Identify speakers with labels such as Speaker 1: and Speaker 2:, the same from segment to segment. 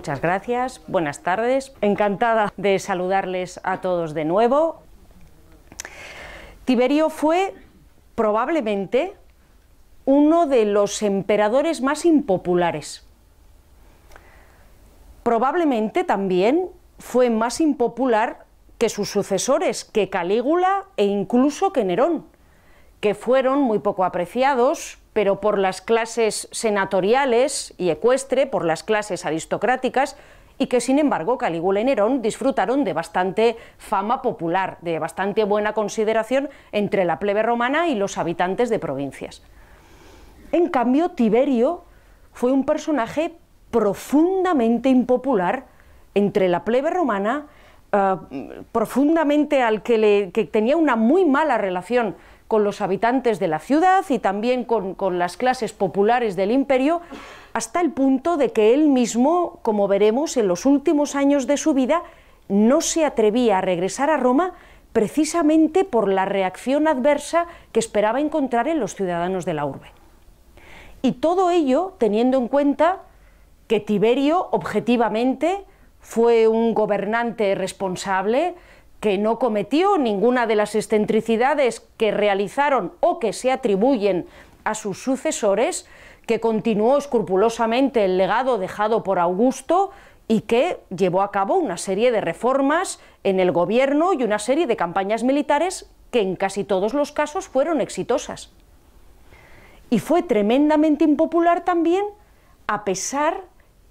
Speaker 1: Muchas gracias, buenas tardes. Encantada de saludarles a todos de nuevo. Tiberio fue probablemente uno de los emperadores más impopulares. Probablemente también fue más impopular que sus sucesores, que Calígula e incluso que Nerón, que fueron muy poco apreciados, pero por las clases senatoriales y ecuestre, por las clases aristocráticas, y que sin embargo Calígula y Nerón disfrutaron de bastante fama popular, de bastante buena consideración entre la plebe romana y los habitantes de provincias. En cambio, Tiberio fue un personaje profundamente impopular entre la plebe romana, eh, profundamente al que, le, que tenía una muy mala relación con los habitantes de la ciudad y también con, las clases populares del imperio, hasta el punto de que él mismo, como veremos en los últimos años de su vida, no se atrevía a regresar a Roma precisamente por la reacción adversa que esperaba encontrar en los ciudadanos de la urbe. Y todo ello teniendo en cuenta que Tiberio objetivamente fue un gobernante responsable, que no cometió ninguna de las excentricidades que realizaron o que se atribuyen a sus sucesores, que continuó escrupulosamente el legado dejado por Augusto y que llevó a cabo una serie de reformas en el gobierno y una serie de campañas militares que en casi todos los casos fueron exitosas. Y fue tremendamente impopular también a pesar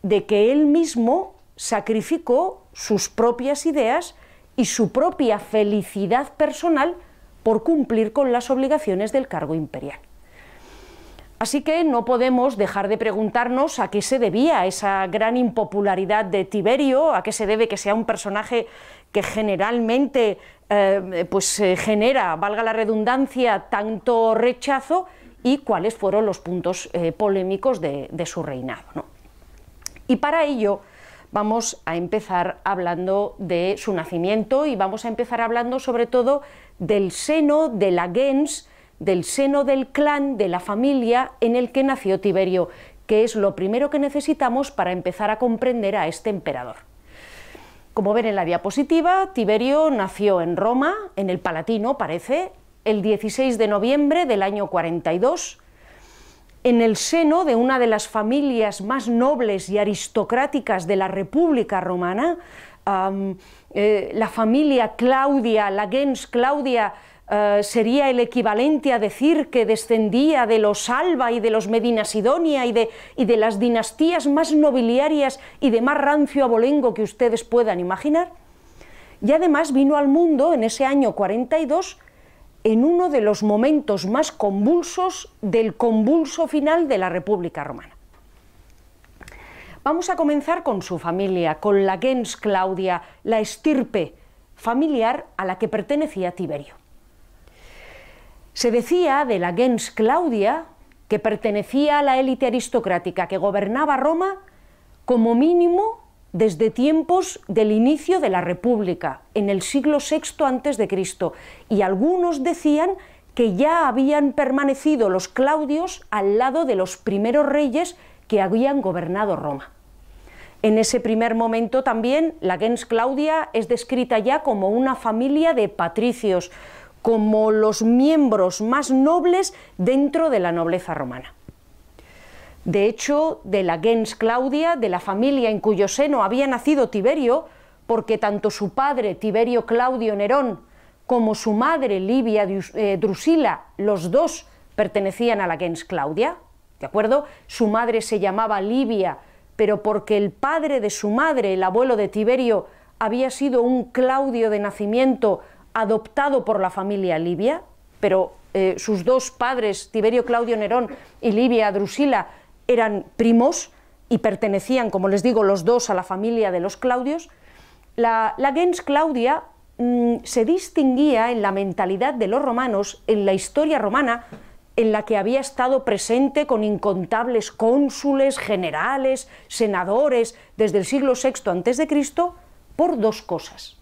Speaker 1: de que él mismo sacrificó sus propias ideas y su propia felicidad personal por cumplir con las obligaciones del cargo imperial. Así que no podemos dejar de preguntarnos a qué se debía esa gran impopularidad de Tiberio, a qué se debe que sea un personaje que generalmente eh, pues, genera, valga la redundancia, tanto rechazo y cuáles fueron los puntos eh, polémicos de, su reinado. Y para ello vamos a empezar hablando de su nacimiento y vamos a empezar hablando sobre todo del seno de la gens, del seno del clan, de la familia en el que nació Tiberio, que es lo primero que necesitamos para empezar a comprender a este emperador. Como ven en la diapositiva, Tiberio nació en Roma, en el Palatino parece, el 16 de noviembre del año 42, en el seno de una de las familias más nobles y aristocráticas de la República Romana, eh, la familia Claudia, la gens Claudia, eh, sería el equivalente a decir que descendía de los Alba y de los Medina Sidonia y de, y de las dinastías más nobiliarias y de más rancio abolengo que ustedes puedan imaginar. Y además vino al mundo en ese año 42 en uno de los momentos más convulsos del convulso final de la República Romana. Vamos a comenzar con su familia, con la gens Claudia, la estirpe familiar a la que pertenecía Tiberio. Se decía de la gens Claudia que pertenecía a la élite aristocrática que gobernaba Roma como mínimo desde tiempos del inicio de la República, en el siglo VI a.C., y algunos decían que ya habían permanecido los Claudios al lado de los primeros reyes que habían gobernado Roma. En ese primer momento también la gens Claudia es descrita ya como una familia de patricios, como los miembros más nobles dentro de la nobleza romana. De hecho, de la gens Claudia, de la familia en cuyo seno había nacido Tiberio, porque tanto su padre, Tiberio Claudio Nerón, como su madre, Livia eh, Drusila, los dos pertenecían a la gens Claudia, ¿de acuerdo? Su madre se llamaba Livia, pero porque el padre de su madre, el abuelo de Tiberio, había sido un Claudio de nacimiento adoptado por la familia Livia, pero eh, sus dos padres, Tiberio Claudio Nerón y Livia Drusila, eran primos y pertenecían, como les digo, los dos a la familia de los Claudios, la, gens Claudia mm, se distinguía en la mentalidad de los romanos, en la historia romana, en la que había estado presente con incontables cónsules, generales, senadores, desde el siglo VI a.C., por dos cosas.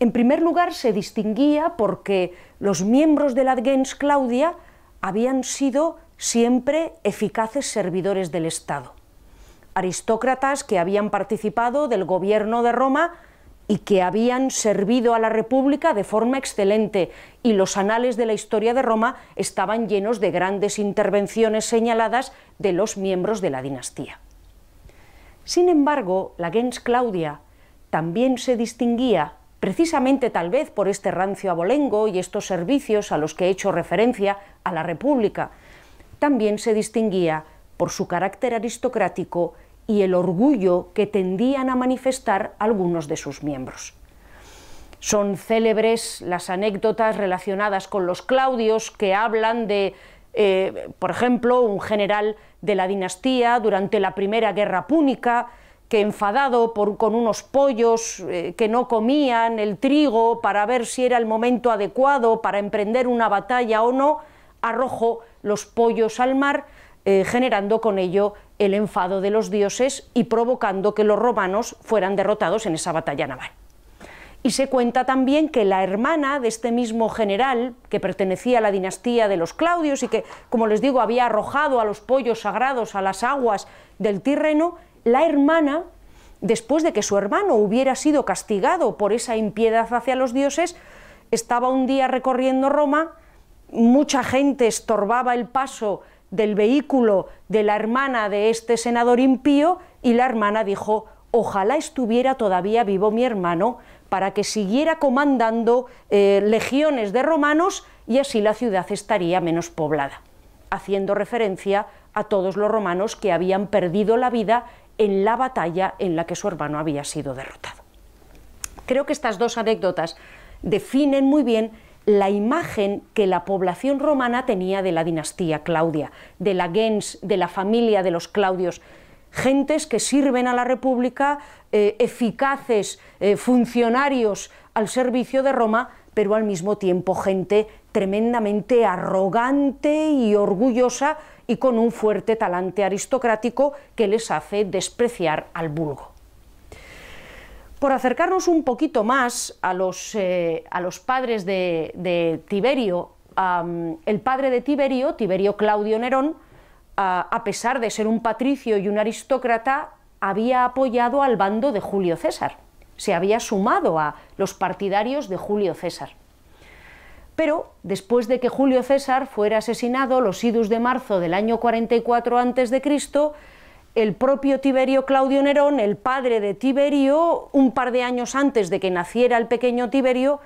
Speaker 1: En primer lugar, se distinguía porque los miembros de la gens Claudia habían sido siempre eficaces servidores del Estado. aristócratas que habían participado del gobierno de Roma y que habían servido a la República de forma excelente, y los anales de la historia de Roma estaban llenos de grandes intervenciones señaladas de los miembros de la dinastía. Sin embargo, la gens Claudia también se distinguía, precisamente tal vez por este rancio abolengo y estos servicios a los que he hecho referencia a la República, también se distinguía por su carácter aristocrático y el orgullo que tendían a manifestar algunos de sus miembros. Son célebres las anécdotas relacionadas con los Claudios que hablan de, eh, por ejemplo, un general de la dinastía durante la primera guerra púnica, que enfadado por, con unos pollos eh, que no comían el trigo para ver si era el momento adecuado para emprender una batalla o no, arrojó los pollos al mar, eh, generando con ello el enfado de los dioses y provocando que los romanos fueran derrotados en esa batalla naval. Y se cuenta también que la hermana de este mismo general, que pertenecía a la dinastía de los Claudios y que, como les digo, había arrojado a los pollos sagrados a las aguas del Tirreno, la hermana, después de que su hermano hubiera sido castigado por esa impiedad hacia los dioses, estaba un día recorriendo Roma, mucha gente estorbaba el paso del vehículo de la hermana de este senador impío y la hermana dijo, ojalá estuviera todavía vivo mi hermano para que siguiera comandando eh, legiones de romanos y así la ciudad estaría menos poblada, haciendo referencia a todos los romanos que habían perdido la vida en la batalla en la que su hermano había sido derrotado. Creo que estas dos anécdotas definen muy bien la imagen que la población romana tenía de la dinastía Claudia, de la gens, de la familia de los Claudios, gentes que sirven a la República, eh, eficaces eh, funcionarios al servicio de Roma, pero al mismo tiempo gente tremendamente arrogante y orgullosa y con un fuerte talante aristocrático que les hace despreciar al vulgo. Por acercarnos un poquito más a los, eh, a los padres de, Tiberio, el padre de Tiberio, Tiberio Claudio Nerón, a pesar de ser un patricio y un aristócrata, había apoyado al bando de Julio César, se había sumado a los partidarios de Julio César. Pero después de que Julio César fuera asesinado los idus de marzo del año 44 a.C., el propio Tiberio Claudio Nerón, el padre de Tiberio, un par de años antes de que naciera el pequeño Tiberio,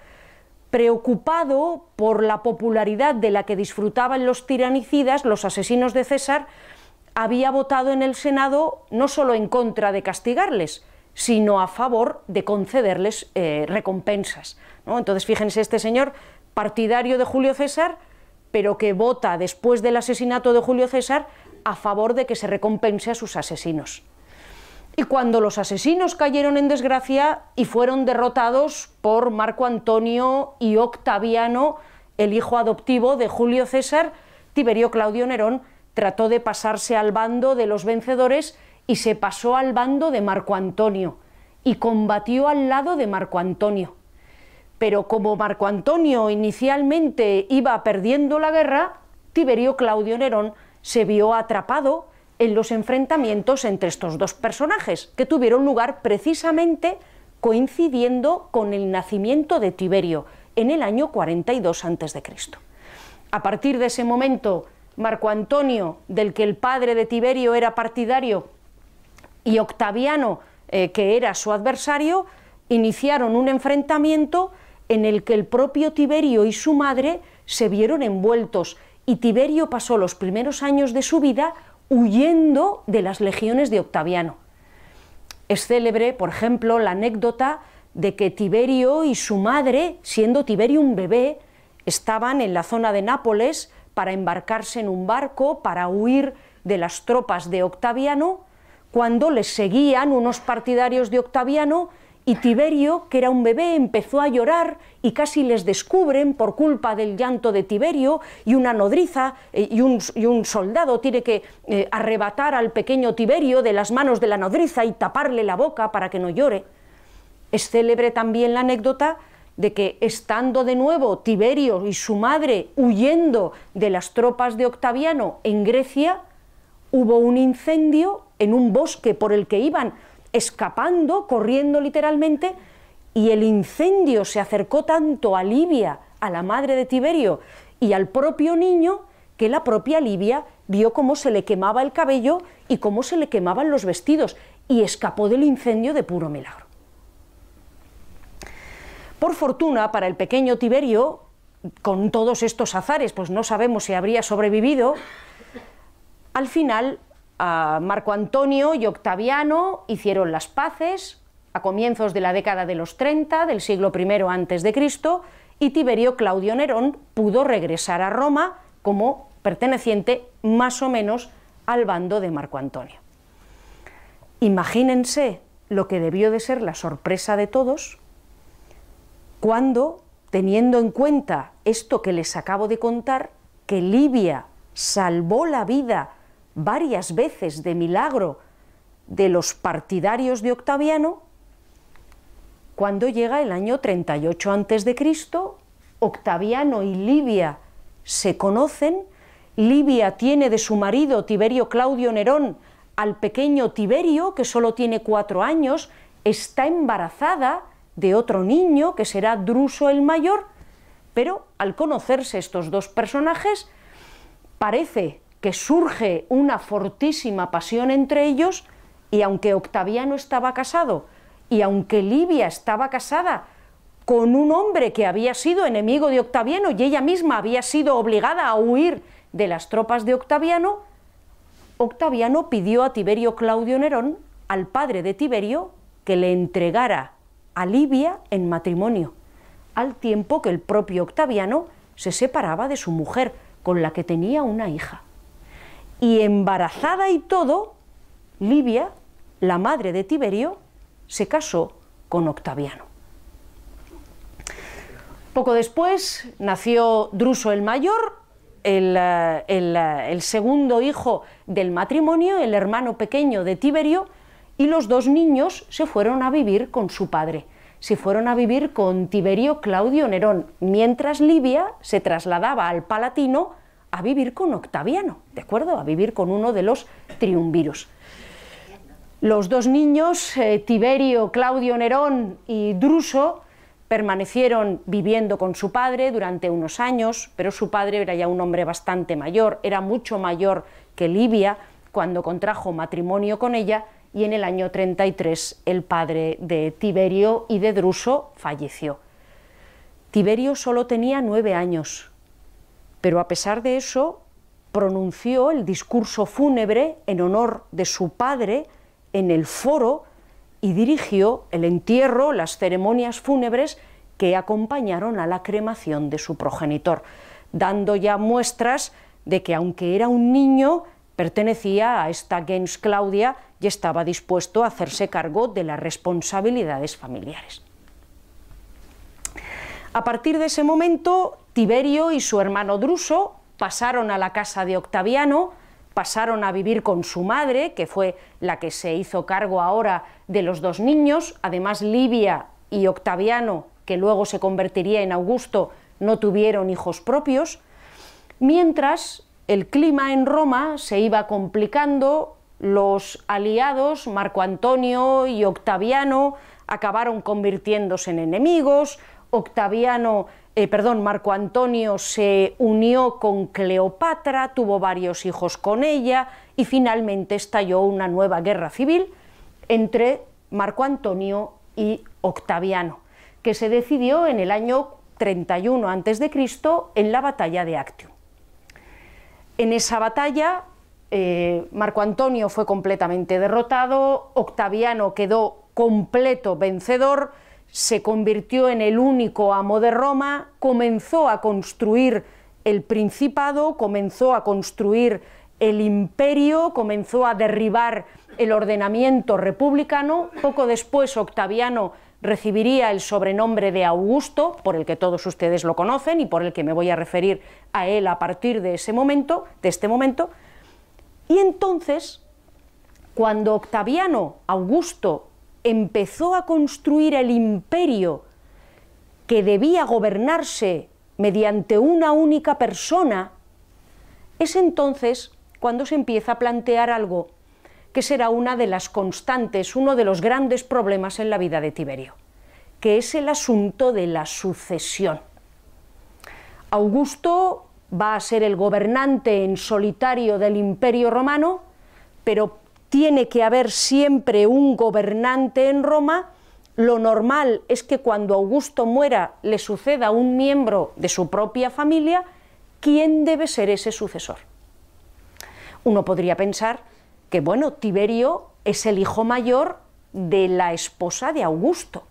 Speaker 1: preocupado por la popularidad de la que disfrutaban los tiranicidas, los asesinos de César, había votado en el Senado no solo en contra de castigarles, sino a favor de concederles eh, recompensas. Entonces, fíjense, este señor, partidario de Julio César, pero que vota después del asesinato de Julio César a favor de que se recompense a sus asesinos. Y cuando los asesinos cayeron en desgracia y fueron derrotados por Marco Antonio y Octaviano, el hijo adoptivo de Julio César, Tiberio Claudio Nerón trató de pasarse al bando de los vencedores y se pasó al bando de Marco Antonio y combatió al lado de Marco Antonio. Pero como Marco Antonio inicialmente iba perdiendo la guerra, Tiberio Claudio Nerón se vio atrapado en los enfrentamientos entre estos dos personajes, que tuvieron lugar precisamente coincidiendo con el nacimiento de Tiberio en el año 42 a.C. A partir de ese momento, Marco Antonio, del que el padre de Tiberio era partidario, y Octaviano, eh, que era su adversario, iniciaron un enfrentamiento en el que el propio Tiberio y su madre se vieron envueltos y Tiberio pasó los primeros años de su vida huyendo de las legiones de Octaviano. Es célebre, por ejemplo, la anécdota de que Tiberio y su madre, siendo Tiberio un bebé, estaban en la zona de Nápoles para embarcarse en un barco para huir de las tropas de Octaviano, cuando les seguían unos partidarios de Octaviano y Tiberio, que era un bebé, empezó a llorar y casi les descubren por culpa del llanto de Tiberio y una nodriza eh, y, un, soldado tiene que eh, arrebatar al pequeño Tiberio de las manos de la nodriza y taparle la boca para que no llore. Es célebre también la anécdota de que estando de nuevo Tiberio y su madre huyendo de las tropas de Octaviano en Grecia, hubo un incendio en un bosque por el que iban escapando, corriendo literalmente, y el incendio se acercó tanto a Livia, a la madre de Tiberio, y al propio niño, que la propia Livia vio cómo se le quemaba el cabello y cómo se le quemaban los vestidos, y escapó del incendio de puro milagro. Por fortuna para el pequeño Tiberio, con todos estos azares, pues no sabemos si habría sobrevivido, al final Marco Antonio y Octaviano hicieron las paces a comienzos de la década de los 30 del siglo I Cristo y Tiberio Claudio Nerón pudo regresar a Roma como perteneciente más o menos al bando de Marco Antonio. Imagínense lo que debió de ser la sorpresa de todos cuando, teniendo en cuenta esto que les acabo de contar, que Libia salvó la vida varias veces de milagro de los partidarios de Octaviano, cuando llega el año 38 a.C., Octaviano y Livia se conocen, Livia tiene de su marido Tiberio Claudio Nerón al pequeño Tiberio, que solo tiene cuatro años, está embarazada de otro niño, que será Druso el mayor, pero al conocerse estos dos personajes, parece que surge una fortísima pasión entre ellos, y aunque Octaviano estaba casado, y aunque Livia estaba casada con un hombre que había sido enemigo de Octaviano y ella misma había sido obligada a huir de las tropas de Octaviano, Octaviano pidió a Tiberio Claudio Nerón, al padre de Tiberio, que le entregara a Livia en matrimonio, al tiempo que el propio Octaviano se separaba de su mujer, con la que tenía una hija. Y embarazada y todo, Livia, la madre de Tiberio, se casó con Octaviano. Poco después nació Druso el Mayor, el, eh, eh, el, segundo hijo del matrimonio, el hermano pequeño de Tiberio, y los dos niños se fueron a vivir con su padre. Se fueron a vivir con Tiberio Claudio Nerón, mientras Livia se trasladaba al Palatino a vivir con Octaviano, ¿de acuerdo? A vivir con uno de los triunviros. Los dos niños, eh, Tiberio, Claudio Nerón y Druso, permanecieron viviendo con su padre durante unos años, pero su padre era ya un hombre bastante mayor, era mucho mayor que Livia cuando contrajo matrimonio con ella y en el año 33 el padre de Tiberio y de Druso falleció. Tiberio solo tenía nueve años, pero a pesar de eso pronunció el discurso fúnebre en honor de su padre en el foro y dirigió el entierro, las ceremonias fúnebres que acompañaron a la cremación de su progenitor, dando ya muestras de que aunque era un niño, pertenecía a esta gens Claudia y estaba dispuesto a hacerse cargo de las responsabilidades familiares. A partir de ese momento, Tiberio y su hermano Druso pasaron a la casa de Octaviano, pasaron a vivir con su madre, que fue la que se hizo cargo ahora de los dos niños, además Livia y Octaviano, que luego se convertiría en Augusto, no tuvieron hijos propios, mientras el clima en Roma se iba complicando, los aliados, Marco Antonio y Octaviano, acabaron convirtiéndose en enemigos, Octaviano eh, perdón, Marco Antonio se unió con Cleopatra, tuvo varios hijos con ella y finalmente estalló una nueva guerra civil entre Marco Antonio y Octaviano, que se decidió en el año 31 a.C. en la batalla de Actium. En esa batalla eh, Marco Antonio fue completamente derrotado, Octaviano quedó completo vencedor, se convirtió en el único amo de Roma, comenzó a construir el principado, comenzó a construir el imperio, comenzó a derribar el ordenamiento republicano. Poco después Octaviano recibiría el sobrenombre de Augusto, por el que todos ustedes lo conocen y por el que me voy a referir a él a partir de ese momento, de este momento. Y entonces, cuando Octaviano Augusto empezó a construir el imperio que debía gobernarse mediante una única persona, es entonces cuando se empieza a plantear algo que será una de las constantes, uno de los grandes problemas en la vida de Tiberio, que es el asunto de la sucesión. Augusto va a ser el gobernante en solitario del imperio romano, pero tiene que haber siempre un gobernante en Roma. Lo normal es que cuando Augusto muera le suceda un miembro de su propia familia, ¿quién debe ser ese sucesor? Uno podría pensar que, bueno, Tiberio es el hijo mayor de la esposa de Augusto.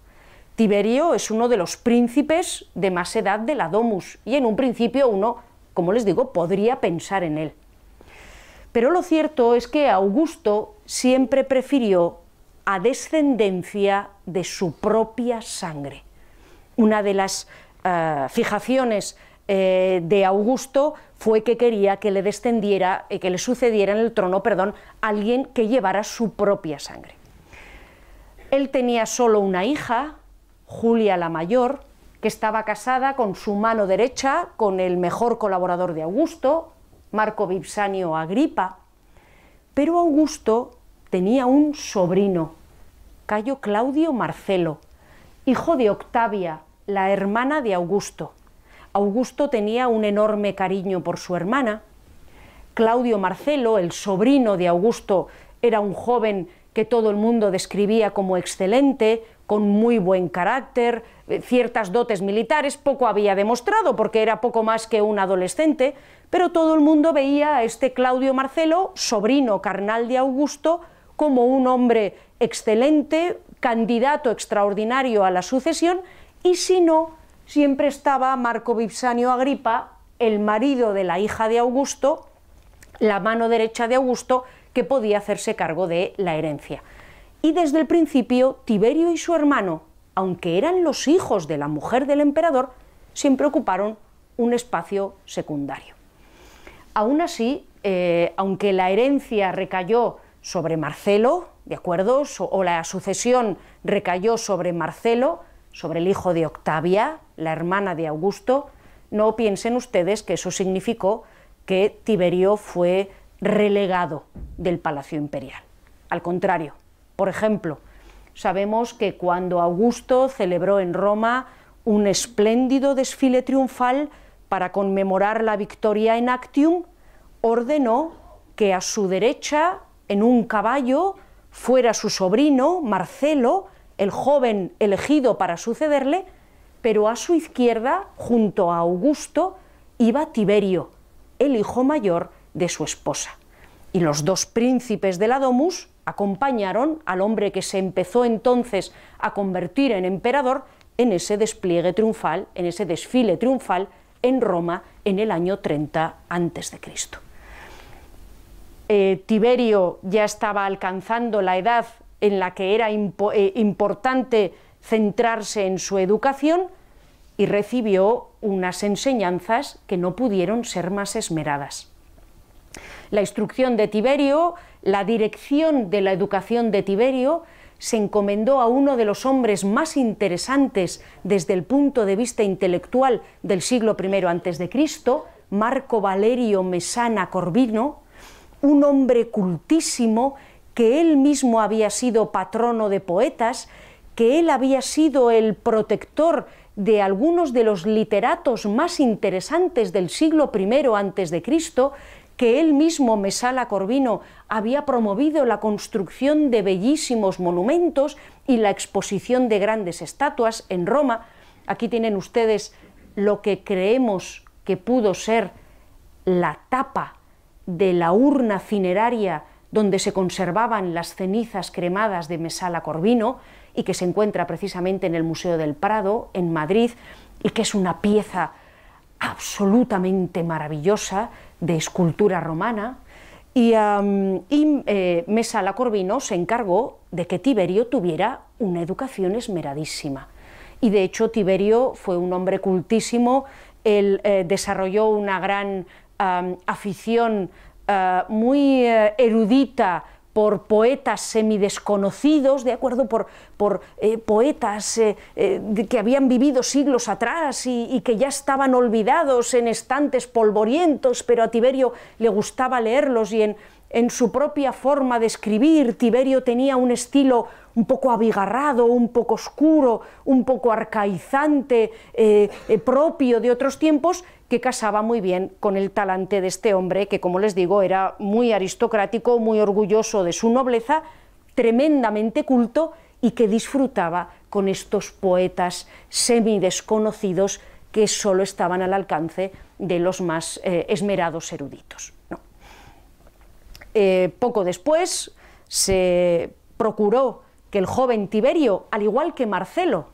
Speaker 1: Tiberio es uno de los príncipes de más edad de la Domus y en un principio uno, como les digo, podría pensar en él. Pero lo cierto es que Augusto siempre prefirió a descendencia de su propia sangre. Una de las uh, fijaciones eh, de Augusto fue que quería que le descendiera, eh, que le sucediera en el trono, perdón, alguien que llevara su propia sangre. Él tenía solo una hija, Julia la mayor, que estaba casada con su mano derecha, con el mejor colaborador de Augusto, Marco Vipsanio Agripa, pero Augusto tenía un sobrino, Cayo Claudio Marcelo, hijo de Octavia, la hermana de Augusto. Augusto tenía un enorme cariño por su hermana. Claudio Marcelo, el sobrino de Augusto, era un joven que todo el mundo describía como excelente, con muy buen carácter, eh, ciertas dotes militares, poco había demostrado porque era poco más que un adolescente, pero todo el mundo veía a este Claudio Marcelo, sobrino carnal de Augusto, como un hombre excelente, candidato extraordinario a la sucesión, y si no, siempre estaba Marco Vipsanio Agripa, el marido de la hija de Augusto, la mano derecha de Augusto, que podía hacerse cargo de la herencia. Y desde el principio, Tiberio y su hermano, aunque eran los hijos de la mujer del emperador, siempre ocuparon un espacio secundario. Aún así, eh, aunque la herencia recayó sobre Marcelo, ¿de acuerdo? o la sucesión recayó sobre Marcelo, sobre el hijo de Octavia, la hermana de Augusto, no piensen ustedes que eso significó que Tiberio fue relegado del palacio imperial. Al contrario, por ejemplo, sabemos que cuando Augusto celebró en Roma un espléndido desfile triunfal para conmemorar la victoria en Actium, ordenó que a su derecha, en un caballo, fuera su sobrino, Marcelo, el joven elegido para sucederle, pero a su izquierda, junto a Augusto, iba Tiberio, el hijo mayor de su esposa. Y los dos príncipes de la Domus acompañaron al hombre que se empezó entonces a convertir en emperador en ese despliegue triunfal, en ese desfile triunfal en Roma en el año 30 a.C. Eh, Tiberio ya estaba alcanzando la edad en la que era eh, importante centrarse en su educación y recibió unas enseñanzas que no pudieron ser más esmeradas. La instrucción de Tiberio, la dirección de la educación de Tiberio, se encomendó a uno de los hombres más interesantes desde el punto de vista intelectual del siglo I a.C., Marco Valerio Mesana Corvino, un hombre cultísimo que él mismo había sido patrono de poetas, que él había sido el protector de algunos de los literatos más interesantes del siglo I Cristo, que él mismo, Mesala Corvino, había promovido la construcción de bellísimos monumentos y la exposición de grandes estatuas en Roma. Aquí tienen ustedes lo que creemos que pudo ser la tapa de la urna cineraria donde se conservaban las cenizas cremadas de Mesala Corvino y que se encuentra precisamente en el Museo del Prado, en Madrid, y que es una pieza absolutamente maravillosa de escultura romana. Y, eh, Mesala Corvino se encargó de que Tiberio tuviera una educación esmeradísima. Y de hecho Tiberio fue un hombre cultísimo, él eh, desarrolló una gran afición eh, muy eh, erudita por poetas semidesconocidos, ¿de acuerdo? Por, por eh, poetas eh, eh, que habían vivido siglos atrás y, que ya estaban olvidados en estantes polvorientos, pero a Tiberio le gustaba leerlos y en, en su propia forma de escribir, Tiberio tenía un estilo un poco abigarrado, un poco oscuro, un poco arcaizante, propio de otros tiempos, que casaba muy bien con el talante de este hombre, que como les digo era muy aristocrático, muy orgulloso de su nobleza, tremendamente culto y que disfrutaba con estos poetas semidesconocidos que solo estaban al alcance de los más eh, esmerados eruditos. Eh, poco después se procuró que el joven Tiberio, al igual que Marcelo,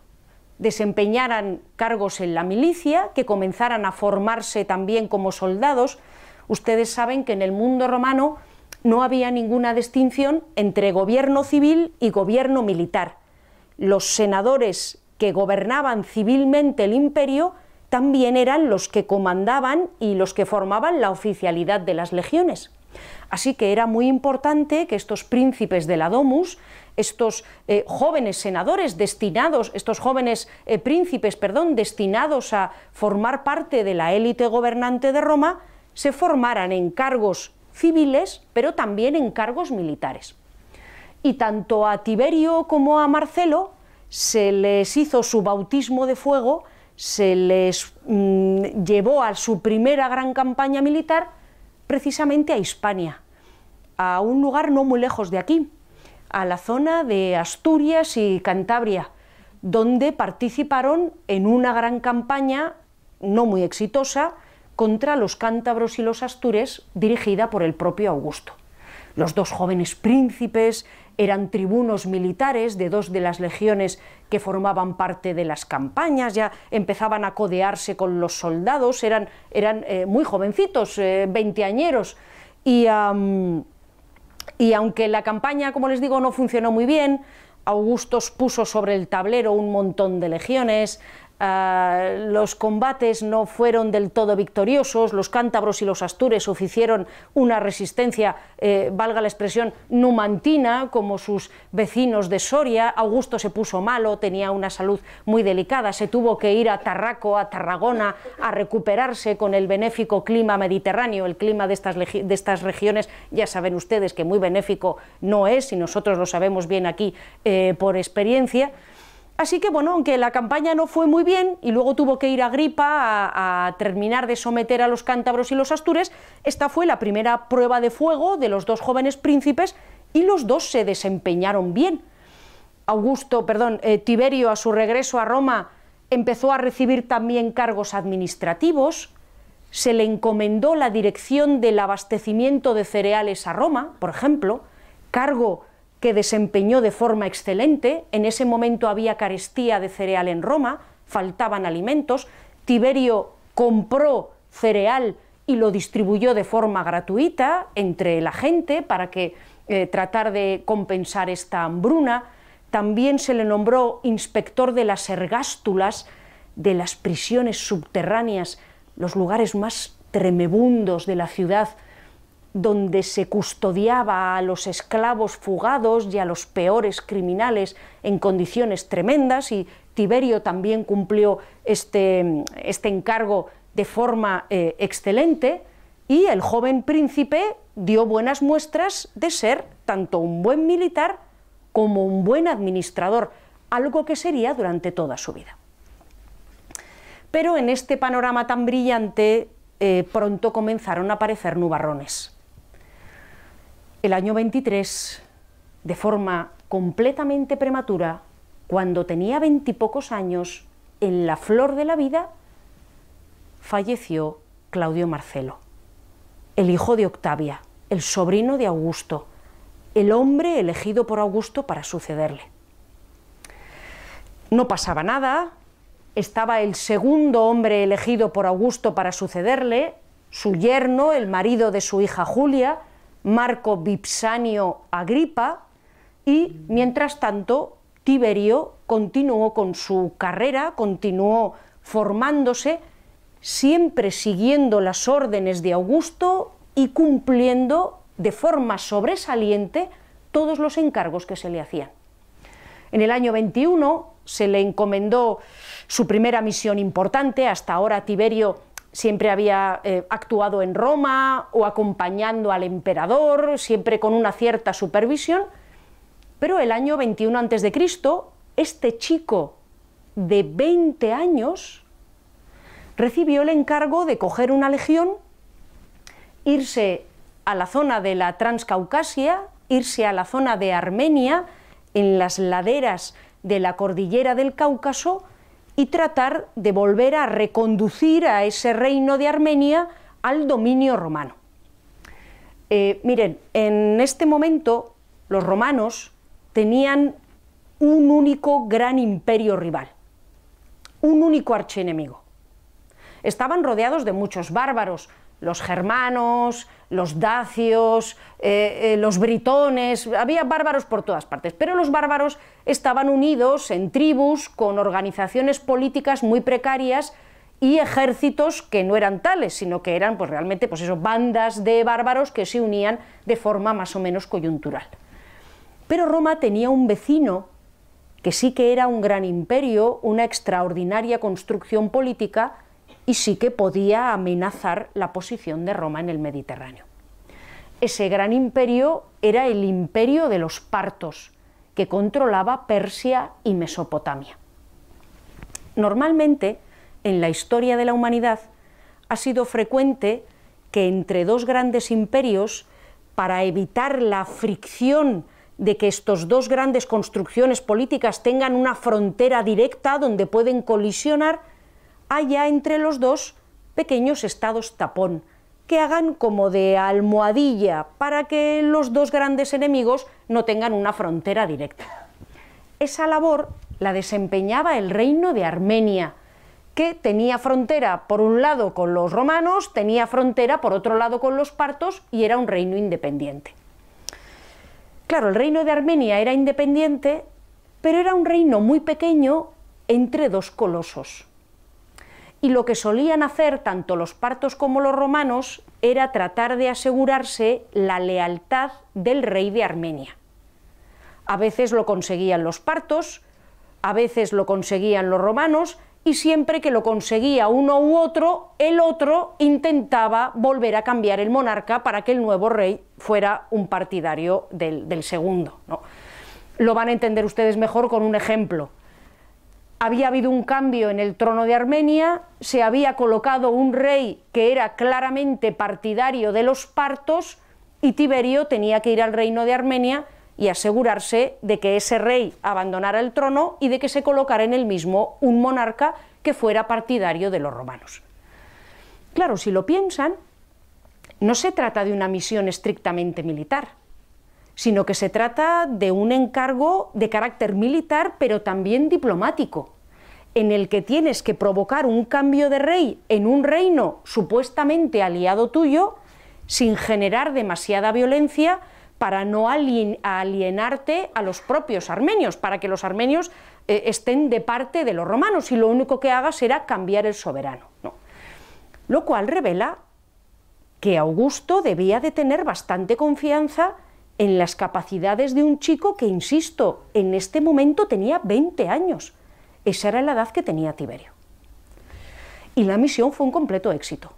Speaker 1: desempeñaran cargos en la milicia, que comenzaran a formarse también como soldados. Ustedes saben que en el mundo romano no había ninguna distinción entre gobierno civil y gobierno militar. Los senadores que gobernaban civilmente el imperio también eran los que comandaban y los que formaban la oficialidad de las legiones. Así que era muy importante que estos príncipes de la Domus, estos eh, jóvenes senadores destinados, estos jóvenes eh, príncipes, perdón, destinados a formar parte de la élite gobernante de Roma, se formaran en cargos civiles, pero también en cargos militares. Y tanto a Tiberio como a Marcelo se les hizo su bautismo de fuego, se les mm, llevó a su primera gran campaña militar precisamente a Hispania, a un lugar no muy lejos de aquí, a la zona de Asturias y Cantabria, donde participaron en una gran campaña no muy exitosa contra los cántabros y los astures dirigida por el propio Augusto. Los dos jóvenes príncipes eran tribunos militares de dos de las legiones que formaban parte de las campañas, ya empezaban a codearse con los soldados, eran, eran eh, muy jovencitos, eh, veinteañeros, y, y aunque la campaña, como les digo, no funcionó muy bien, Augustos puso sobre el tablero un montón de legiones, Ah, los combates no fueron del todo victoriosos, los cántabros y los astures oficieron una resistencia, eh, valga la expresión, numantina, como sus vecinos de Soria. Augusto se puso malo, tenía una salud muy delicada, se tuvo que ir a Tarraco, a Tarragona, a recuperarse con el benéfico clima mediterráneo. El clima de estas, de estas regiones, ya saben ustedes que muy benéfico no es, y nosotros lo sabemos bien aquí eh, por experiencia. Así que bueno, aunque la campaña no fue muy bien y luego tuvo que ir a Gripa a, terminar de someter a los cántabros y los astures, esta fue la primera prueba de fuego de los dos jóvenes príncipes y los dos se desempeñaron bien. Augusto, perdón, eh, Tiberio a su regreso a Roma empezó a recibir también cargos administrativos, se le encomendó la dirección del abastecimiento de cereales a Roma, por ejemplo, cargo que desempeñó de forma excelente. En ese momento había carestía de cereal en Roma, faltaban alimentos. Tiberio compró cereal y lo distribuyó de forma gratuita entre la gente para que eh, tratar de compensar esta hambruna. También se le nombró inspector de las ergástulas, de las prisiones subterráneas, los lugares más tremebundos de la ciudad donde se custodiaba a los esclavos fugados y a los peores criminales en condiciones tremendas y Tiberio también cumplió este, este encargo de forma eh, excelente y el joven príncipe dio buenas muestras de ser tanto un buen militar como un buen administrador, algo que sería durante toda su vida. Pero en este panorama tan brillante eh, pronto comenzaron a aparecer nubarrones. El año 23, de forma completamente prematura, cuando tenía veintipocos años, en la flor de la vida, falleció Claudio Marcelo, el hijo de Octavia, el sobrino de Augusto, el hombre elegido por Augusto para sucederle. No pasaba nada, estaba el segundo hombre elegido por Augusto para sucederle, su yerno, el marido de su hija Julia, Marco Vipsanio Agripa y, mientras tanto, Tiberio continuó con su carrera, continuó formándose, siempre siguiendo las órdenes de Augusto y cumpliendo de forma sobresaliente todos los encargos que se le hacían. En el año 21 se le encomendó su primera misión importante, hasta ahora Tiberio siempre había eh, actuado en Roma o acompañando al emperador, siempre con una cierta supervisión, pero el año 21 a.C., este chico de 20 años recibió el encargo de coger una legión, irse a la zona de la Transcaucasia, irse a la zona de Armenia, en las laderas de la cordillera del Cáucaso, y tratar de volver a reconducir a ese reino de Armenia al dominio romano. Eh, miren, en este momento los romanos tenían un único gran imperio rival, un único archienemigo. Estaban rodeados de muchos bárbaros, los germanos, los dacios, eh, eh, los britones, había bárbaros por todas partes, pero los bárbaros estaban unidos en tribus con organizaciones políticas muy precarias y ejércitos que no eran tales, sino que eran pues realmente pues eso, bandas de bárbaros que se unían de forma más o menos coyuntural. Pero Roma tenía un vecino que sí que era un gran imperio, una extraordinaria construcción política y sí que podía amenazar la posición de Roma en el Mediterráneo. Ese gran imperio era el imperio de los partos, que controlaba Persia y Mesopotamia. Normalmente, en la historia de la humanidad, ha sido frecuente que entre dos grandes imperios, para evitar la fricción de que estos dos grandes construcciones políticas tengan una frontera directa donde pueden colisionar, haya entre los dos pequeños estados tapón, que hagan como de almohadilla para que los dos grandes enemigos no tengan una frontera directa. Esa labor la desempeñaba el reino de Armenia, que tenía frontera por un lado con los romanos, tenía frontera por otro lado con los partos y era un reino independiente. Claro, el reino de Armenia era independiente, pero era un reino muy pequeño entre dos colosos. Y lo que solían hacer tanto los partos como los romanos era tratar de asegurarse la lealtad del rey de Armenia. A veces lo conseguían los partos, a veces lo conseguían los romanos, y siempre que lo conseguía uno u otro, el otro intentaba volver a cambiar el monarca para que el nuevo rey fuera un partidario del, segundo. Lo van a entender ustedes mejor con un ejemplo. Había habido un cambio en el trono de Armenia, se había colocado un rey que era claramente partidario de los partos y Tiberio tenía que ir al reino de Armenia y asegurarse de que ese rey abandonara el trono y de que se colocara en el mismo un monarca que fuera partidario de los romanos. Claro, si lo piensan, no se trata de una misión estrictamente militar, sino que se trata de un encargo de carácter militar, pero también diplomático, en el que tienes que provocar un cambio de rey en un reino supuestamente aliado tuyo, sin generar demasiada violencia, para no alienarte a los propios armenios, para que los armenios eh, estén de parte de los romanos y lo único que hagas será cambiar el soberano. Lo cual revela que Augusto debía de tener bastante confianza en las capacidades de un chico que, insisto, en este momento tenía 20 años. Esa era la edad que tenía Tiberio. Y la misión fue un completo éxito.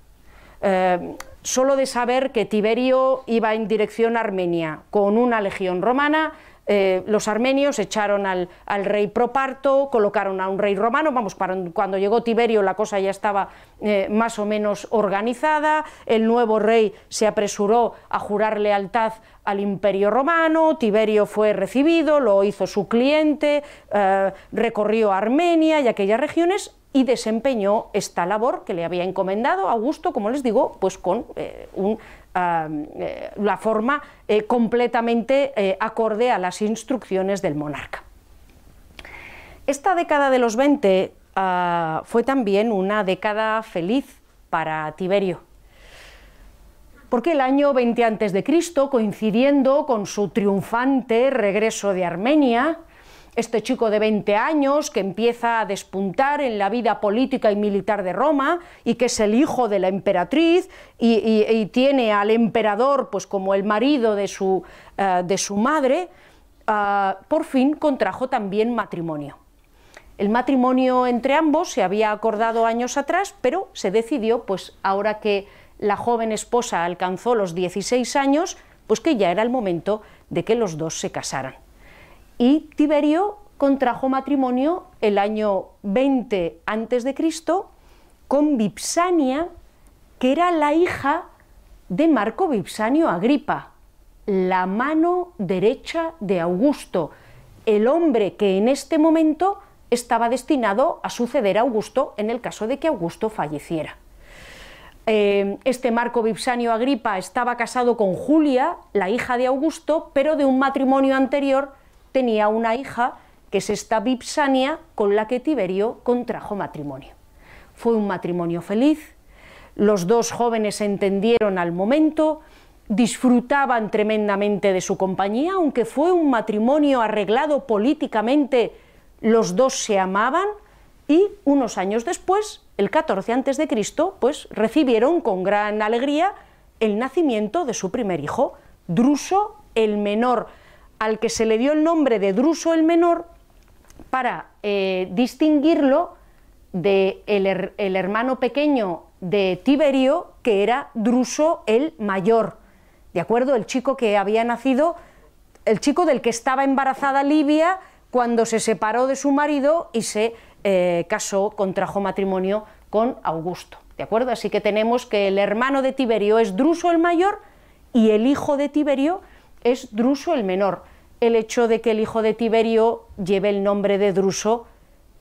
Speaker 1: Eh, solo de saber que Tiberio iba en dirección a Armenia con una legión romana, eh, los armenios echaron al, rey proparto, colocaron a un rey romano, vamos, cuando llegó Tiberio la cosa ya estaba eh, más o menos organizada, el nuevo rey se apresuró a jurar lealtad al imperio romano, Tiberio fue recibido, lo hizo su cliente, recorrió Armenia y aquellas regiones y desempeñó esta labor que le había encomendado Augusto, como les digo, pues con eh, eh, la forma eh, completamente acorde a las instrucciones del monarca. Esta década de los 20 ah, fue también una década feliz para Tiberio, porque el año 20 a.C., coincidiendo con su triunfante regreso de Armenia, este chico de 20 años que empieza a despuntar en la vida política y militar de Roma y que es el hijo de la emperatriz y, tiene al emperador pues como el marido de su, eh, de su madre, ah, por fin contrajo también matrimonio. El matrimonio entre ambos se había acordado años atrás, pero se decidió, pues ahora que la joven esposa alcanzó los 16 años, pues que ya era el momento de que los dos se casaran y Tiberio contrajo matrimonio el año 20 a.C. con Vipsania, que era la hija de Marco Vipsanio Agripa, la mano derecha de Augusto, el hombre que en este momento estaba destinado a suceder a Augusto en el caso de que Augusto falleciera. Eh, este Marco Vipsanio Agripa estaba casado con Julia, la hija de Augusto, pero de un matrimonio anterior tenía una hija que es esta Vipsania con la que Tiberio contrajo matrimonio. Fue un matrimonio feliz, los dos jóvenes se entendieron al momento, disfrutaban tremendamente de su compañía, aunque fue un matrimonio arreglado políticamente, los dos se amaban y unos años después, el 14 a.C., pues recibieron con gran alegría el nacimiento de su primer hijo, Druso el menor, al que se le dio el nombre de Druso el Menor para eh, distinguirlo del de el, hermano pequeño de Tiberio, que era Druso el Mayor, ¿de acuerdo? El chico que había nacido, el chico del que estaba embarazada Livia cuando se separó de su marido y se eh, casó, contrajo matrimonio con Augusto, ¿de acuerdo? Así que tenemos que el hermano de Tiberio es Druso el Mayor y el hijo de Tiberio es Druso el Menor el hecho de que el hijo de Tiberio lleve el nombre de Druso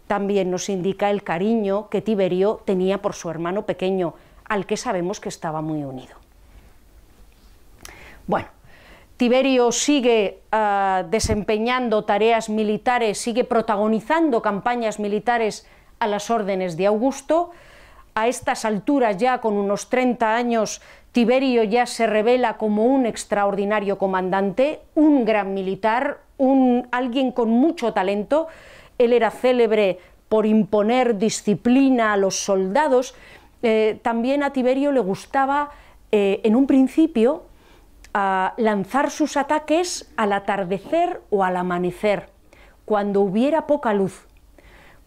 Speaker 1: también nos indica el cariño que Tiberio tenía por su hermano pequeño, al que sabemos que estaba muy unido. Bueno, Tiberio sigue ah, desempeñando tareas militares, sigue protagonizando campañas militares a las órdenes de Augusto. A estas alturas, ya con unos 30 años, Tiberio ya se revela como un extraordinario comandante, un gran militar, alguien con mucho talento. Él era célebre por imponer disciplina a los soldados. Eh, también a Tiberio le gustaba, eh, en un principio, lanzar sus ataques al atardecer o al amanecer, cuando hubiera poca luz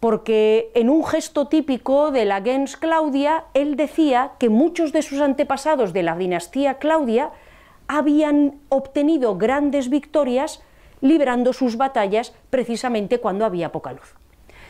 Speaker 1: porque en un gesto típico de la gens Claudia, él decía que muchos de sus antepasados de la dinastía Claudia habían obtenido grandes victorias librando sus batallas precisamente cuando había poca luz.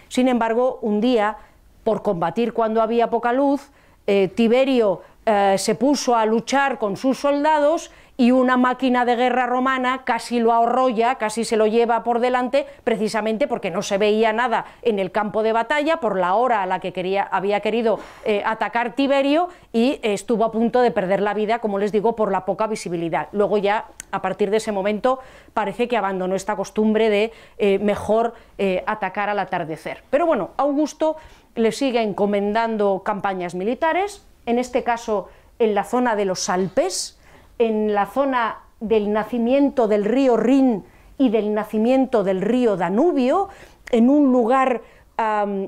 Speaker 1: Sin embargo, un día, por combatir cuando había poca luz, eh, Tiberio eh, se puso a luchar con sus soldados y una máquina de guerra romana casi lo arrolla, casi se lo lleva por delante, precisamente porque no se veía nada en el campo de batalla por la hora a la que había querido eh, atacar Tiberio y estuvo a punto de perder la vida, como les digo, por la poca visibilidad. Luego ya, a partir de ese momento, parece que abandonó esta costumbre de eh, mejor eh, atacar al atardecer. Pero bueno, Augusto le sigue encomendando campañas militares, en este caso en la zona de los Alpes, en la zona del nacimiento del río Rin y del nacimiento del río Danubio, en un lugar,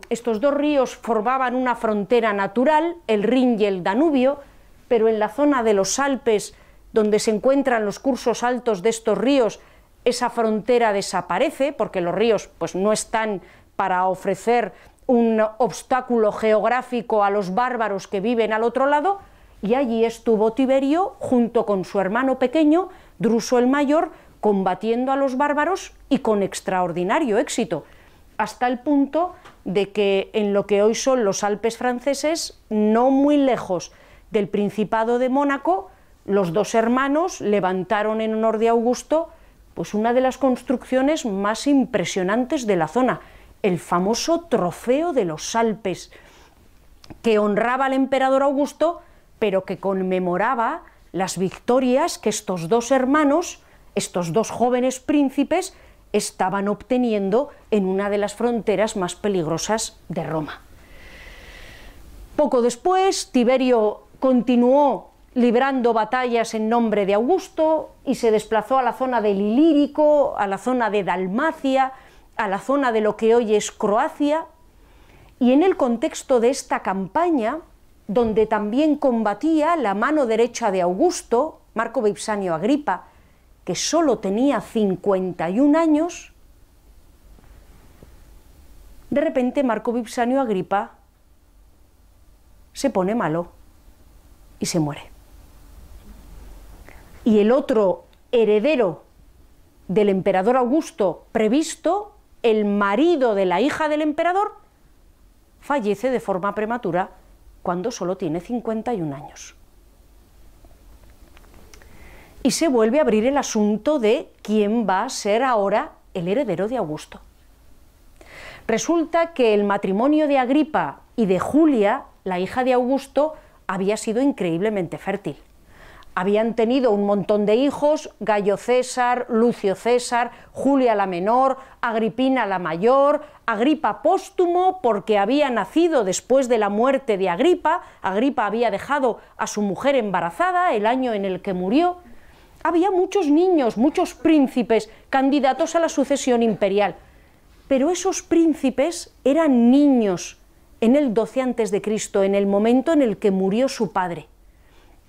Speaker 1: estos dos ríos formaban una frontera natural, el Rin y el Danubio, pero en la zona de los Alpes, donde se encuentran los cursos altos de estos ríos, esa frontera desaparece porque los ríos pues, no están para ofrecer un obstáculo geográfico a los bárbaros que viven al otro lado, y allí estuvo Tiberio junto con su hermano pequeño, Druso el Mayor, combatiendo a los bárbaros y con extraordinario éxito, hasta el punto de que en lo que hoy son los Alpes franceses, no muy lejos del Principado de Mónaco, los dos hermanos levantaron en honor de Augusto pues una de las construcciones más impresionantes de la zona, el famoso trofeo de los Alpes, que honraba al emperador Augusto pero que conmemoraba las victorias que estos dos hermanos, estos dos jóvenes príncipes, estaban obteniendo en una de las fronteras más peligrosas de Roma. Poco después, Tiberio continuó librando batallas en nombre de Augusto y se desplazó a la zona del Ilírico, a la zona de Dalmacia, a la zona de lo que hoy es Croacia, y en el contexto de esta campaña, donde también combatía la mano derecha de Augusto, Marco Vipsanio Agripa, que solo tenía 51 años, de repente Marco Vipsanio Agripa se pone malo y se muere. Y el otro heredero del emperador Augusto previsto, el marido de la hija del emperador, fallece de forma prematura cuando solo tiene 51 años. Y se vuelve a abrir el asunto de quién va a ser ahora el heredero de Augusto. Resulta que el matrimonio de Agripa y de Julia, la hija de Augusto, había sido increíblemente fértil habían tenido un montón de hijos, Gallo César, Lucio César, Julia la menor, Agripina la mayor, Agripa póstumo porque había nacido después de la muerte de Agripa, Agripa había dejado a su mujer embarazada el año en el que murió. Había muchos niños, muchos príncipes candidatos a la sucesión imperial, pero esos príncipes eran niños en el 12 a.C., en el momento en el que murió su padre.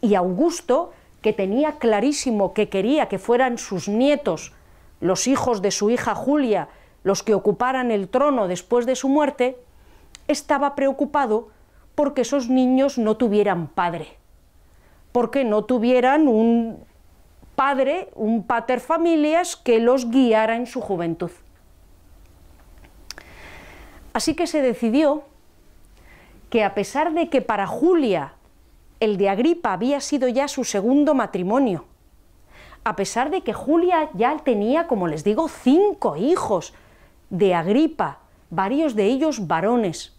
Speaker 1: Y Augusto que tenía clarísimo que quería que fueran sus nietos, los hijos de su hija Julia, los que ocuparan el trono después de su muerte, estaba preocupado porque esos niños no tuvieran padre, porque no tuvieran un padre, un pater familias que los guiara en su juventud. Así que se decidió que a pesar de que para Julia el de Agripa había sido ya su segundo matrimonio, a pesar de que Julia ya tenía, como les digo, cinco hijos de Agripa, varios de ellos varones,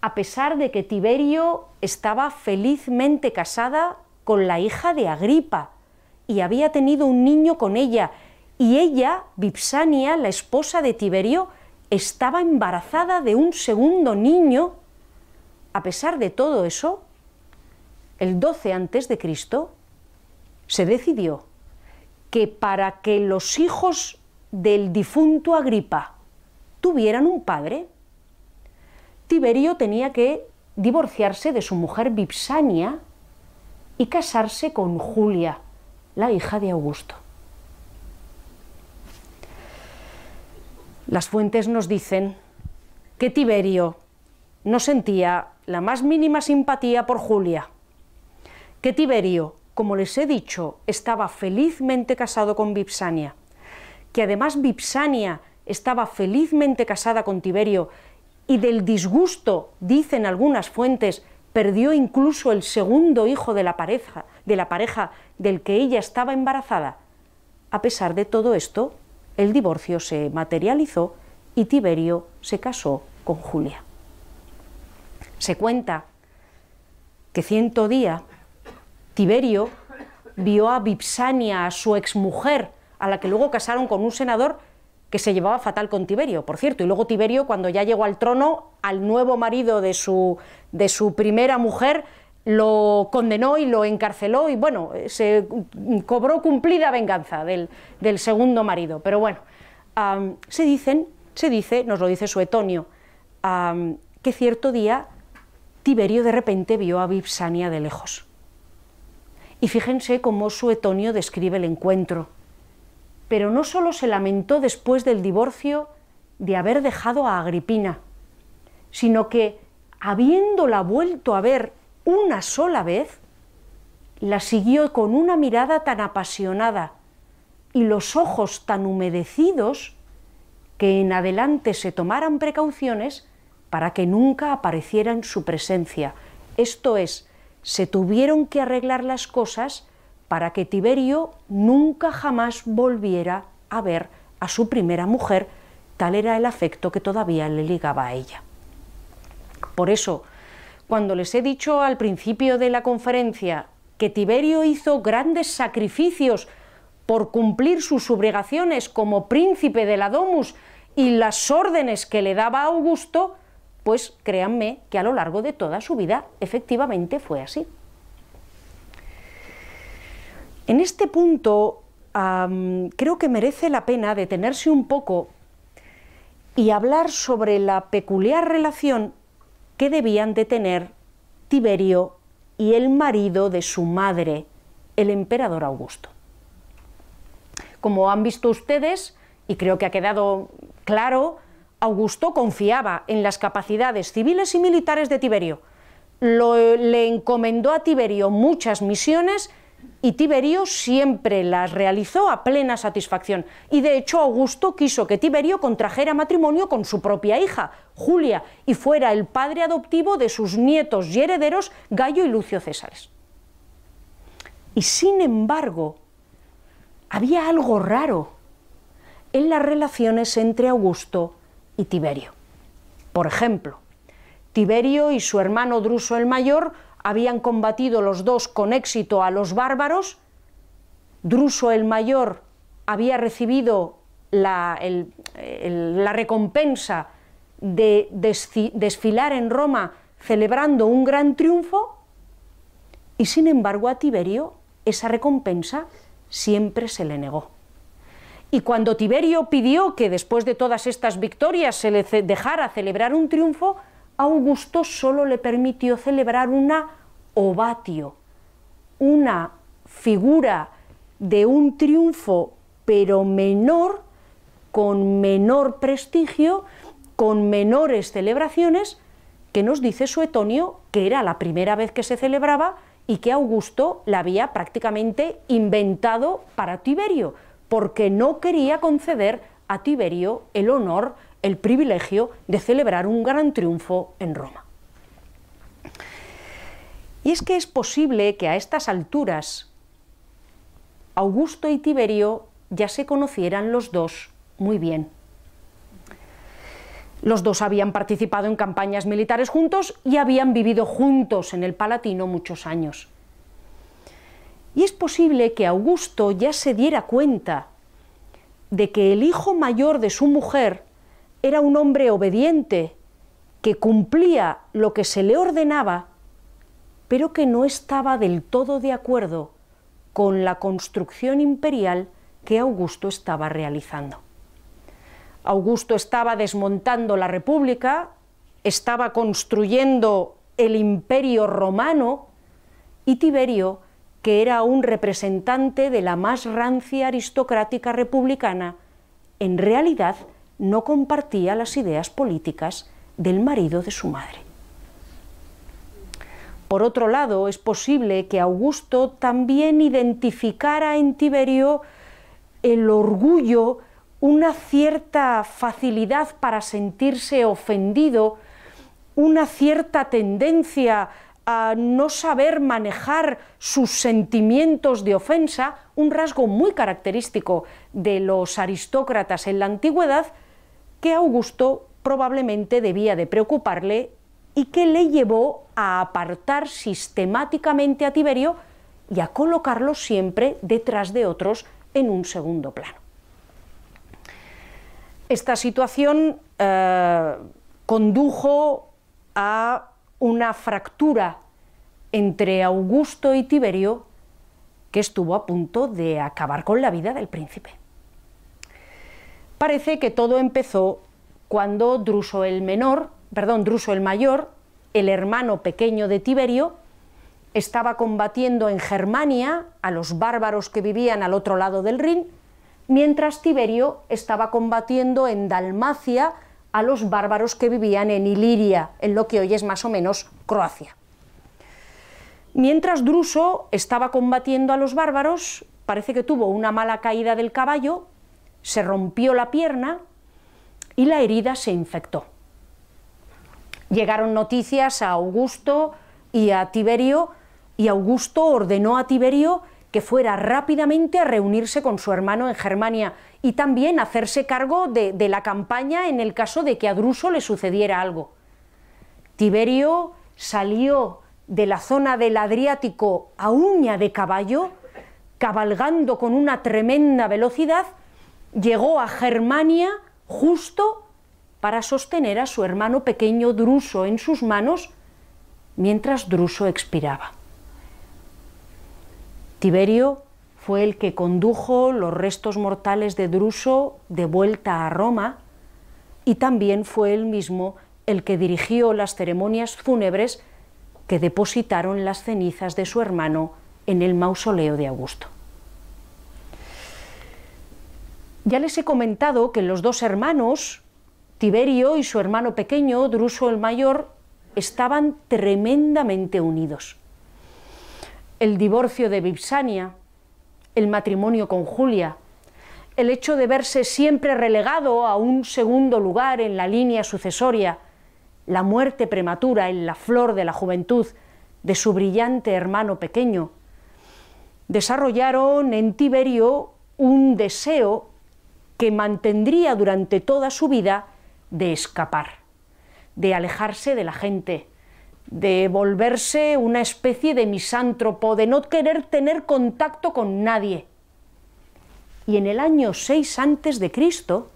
Speaker 1: a pesar de que Tiberio estaba felizmente casada con la hija de Agripa y había tenido un niño con ella, y ella, Vipsania, la esposa de Tiberio, estaba embarazada de un segundo niño, a pesar de todo eso, el 12 antes de Cristo, se decidió que para que los hijos del difunto Agripa tuvieran un padre, Tiberio tenía que divorciarse de su mujer Vipsania y casarse con Julia, la hija de Augusto. Las fuentes nos dicen que Tiberio no sentía la más mínima simpatía por Julia que Tiberio, como les he dicho, estaba felizmente casado con Vipsania, que además Vipsania estaba felizmente casada con Tiberio y del disgusto, dicen algunas fuentes, perdió incluso el segundo hijo de la pareja, de la pareja del que ella estaba embarazada. A pesar de todo esto, el divorcio se materializó y Tiberio se casó con Julia. Se cuenta que ciento día Tiberio vio a Vipsania, a su exmujer, a la que luego casaron con un senador que se llevaba fatal con Tiberio, por cierto, y luego Tiberio, cuando ya llegó al trono, al nuevo marido de su, de su primera mujer, lo condenó y lo encarceló y bueno, se cobró cumplida venganza del, segundo marido. Pero bueno, se dicen, se dice, nos lo dice Suetonio, que cierto día Tiberio de repente vio a Vipsania de lejos. Y fíjense cómo Suetonio describe el encuentro. Pero no solo se lamentó después del divorcio de haber dejado a Agripina, sino que, habiéndola vuelto a ver una sola vez, la siguió con una mirada tan apasionada y los ojos tan humedecidos que en adelante se tomaran precauciones para que nunca apareciera en su presencia, esto es, se tuvieron que arreglar las cosas para que Tiberio nunca jamás volviera a ver a su primera mujer, tal era el afecto que todavía le ligaba a ella. Por eso, cuando les he dicho al principio de la conferencia que Tiberio hizo grandes sacrificios por cumplir sus obligaciones como príncipe de la Domus y las órdenes que le daba Augusto, pues créanme que a lo largo de toda su vida efectivamente fue así. En este punto creo que merece la pena detenerse un poco y hablar sobre la peculiar relación que debían de tener Tiberio y el marido de su madre, el emperador Augusto. Como han visto ustedes, y creo que ha quedado claro, Augusto confiaba en las capacidades civiles y militares de Tiberio. le encomendó a Tiberio muchas misiones y Tiberio siempre las realizó a plena satisfacción. Y de hecho Augusto quiso que Tiberio contrajera matrimonio con su propia hija, Julia, y fuera el padre adoptivo de sus nietos y herederos, Gallo y Lucio Césares. Y sin embargo, había algo raro en las relaciones entre Augusto y Tiberio. Por ejemplo, Tiberio y su hermano Druso el Mayor habían combatido los dos con éxito a los bárbaros, Druso el Mayor había recibido la, la recompensa de desfilar en Roma celebrando un gran triunfo, y sin embargo a Tiberio esa recompensa siempre se le negó. Y cuando Tiberio pidió que después de todas estas victorias se le dejara celebrar un triunfo, Augusto solo le permitió celebrar una ovatio, una figura de un triunfo pero menor, con menor prestigio, con menores celebraciones, que nos dice Suetonio que era la primera vez que se celebraba y que Augusto la había prácticamente inventado para Tiberio, porque no quería conceder a Tiberio el honor, el privilegio de celebrar un gran triunfo en Roma. Y es que es posible que a estas alturas Augusto y Tiberio ya se conocieran los dos muy bien. Los dos habían participado en campañas militares juntos y habían vivido juntos en el Palatino muchos años. Y es posible que Augusto ya se diera cuenta de que el hijo mayor de su mujer era un hombre obediente, que cumplía lo que se le ordenaba pero que no estaba del todo de acuerdo con la construcción imperial que Augusto estaba realizando. Augusto estaba desmontando la República, estaba construyendo el imperio romano y Tiberio, que era un representante de la más rancia aristocrática republicana, en realidad no compartía las ideas políticas del marido de su madre. Por otro lado, es posible que Augusto también identificara en Tiberio el orgullo, una cierta facilidad para sentirse ofendido, una cierta tendencia a no saber manejar sus sentimientos de ofensa, un rasgo muy característico de los aristócratas en la antigüedad, que Augusto probablemente debía de preocuparle y que le llevó a apartar sistemáticamente a Tiberio y a colocarlo siempre detrás de otros en un segundo plano. Esta situación eh, condujo a una fractura entre Augusto y Tiberio que estuvo a punto de acabar con la vida del príncipe. Parece que todo empezó cuando Druso el menor perdón, Druso el Mayor, el hermano pequeño de Tiberio, estaba combatiendo en Germania a los bárbaros que vivían al otro lado del Rin, mientras Tiberio estaba combatiendo en Dalmacia a los bárbaros que vivían en Iliria, en lo que hoy es más o menos Croacia. Mientras Druso estaba combatiendo a los bárbaros, parece que tuvo una mala caída del caballo, se rompió la pierna y la herida se infectó. Llegaron noticias a Augusto y a Tiberio, y Augusto ordenó a Tiberio que fuera rápidamente a reunirse con su hermano en Germania y también hacerse cargo de, de, la campaña en el caso de que a Druso le sucediera algo. Tiberio salió de la zona del Adriático a uña de caballo, cabalgando con una tremenda velocidad, llegó a Germania justo para sostener a su hermano pequeño Druso en sus manos mientras Druso expiraba. Tiberio fue el que condujo los restos mortales de Druso de vuelta a Roma y también fue él mismo el que dirigió las ceremonias fúnebres que depositaron las cenizas de su hermano en el mausoleo de Augusto. Ya les he comentado que los dos hermanos, Tiberio y su hermano pequeño, Druso el mayor, estaban tremendamente unidos. El divorcio de Vipsania, el matrimonio con Julia, el hecho de verse siempre relegado a un segundo lugar en la línea sucesoria, la muerte prematura en la flor de la juventud de su brillante hermano pequeño, desarrollaron en Tiberio un deseo que mantendría durante toda su vida de escapar, de alejarse de la gente, de volverse una especie de misántropo, de no querer tener contacto con nadie. Y en el año 6 antes de Cristo,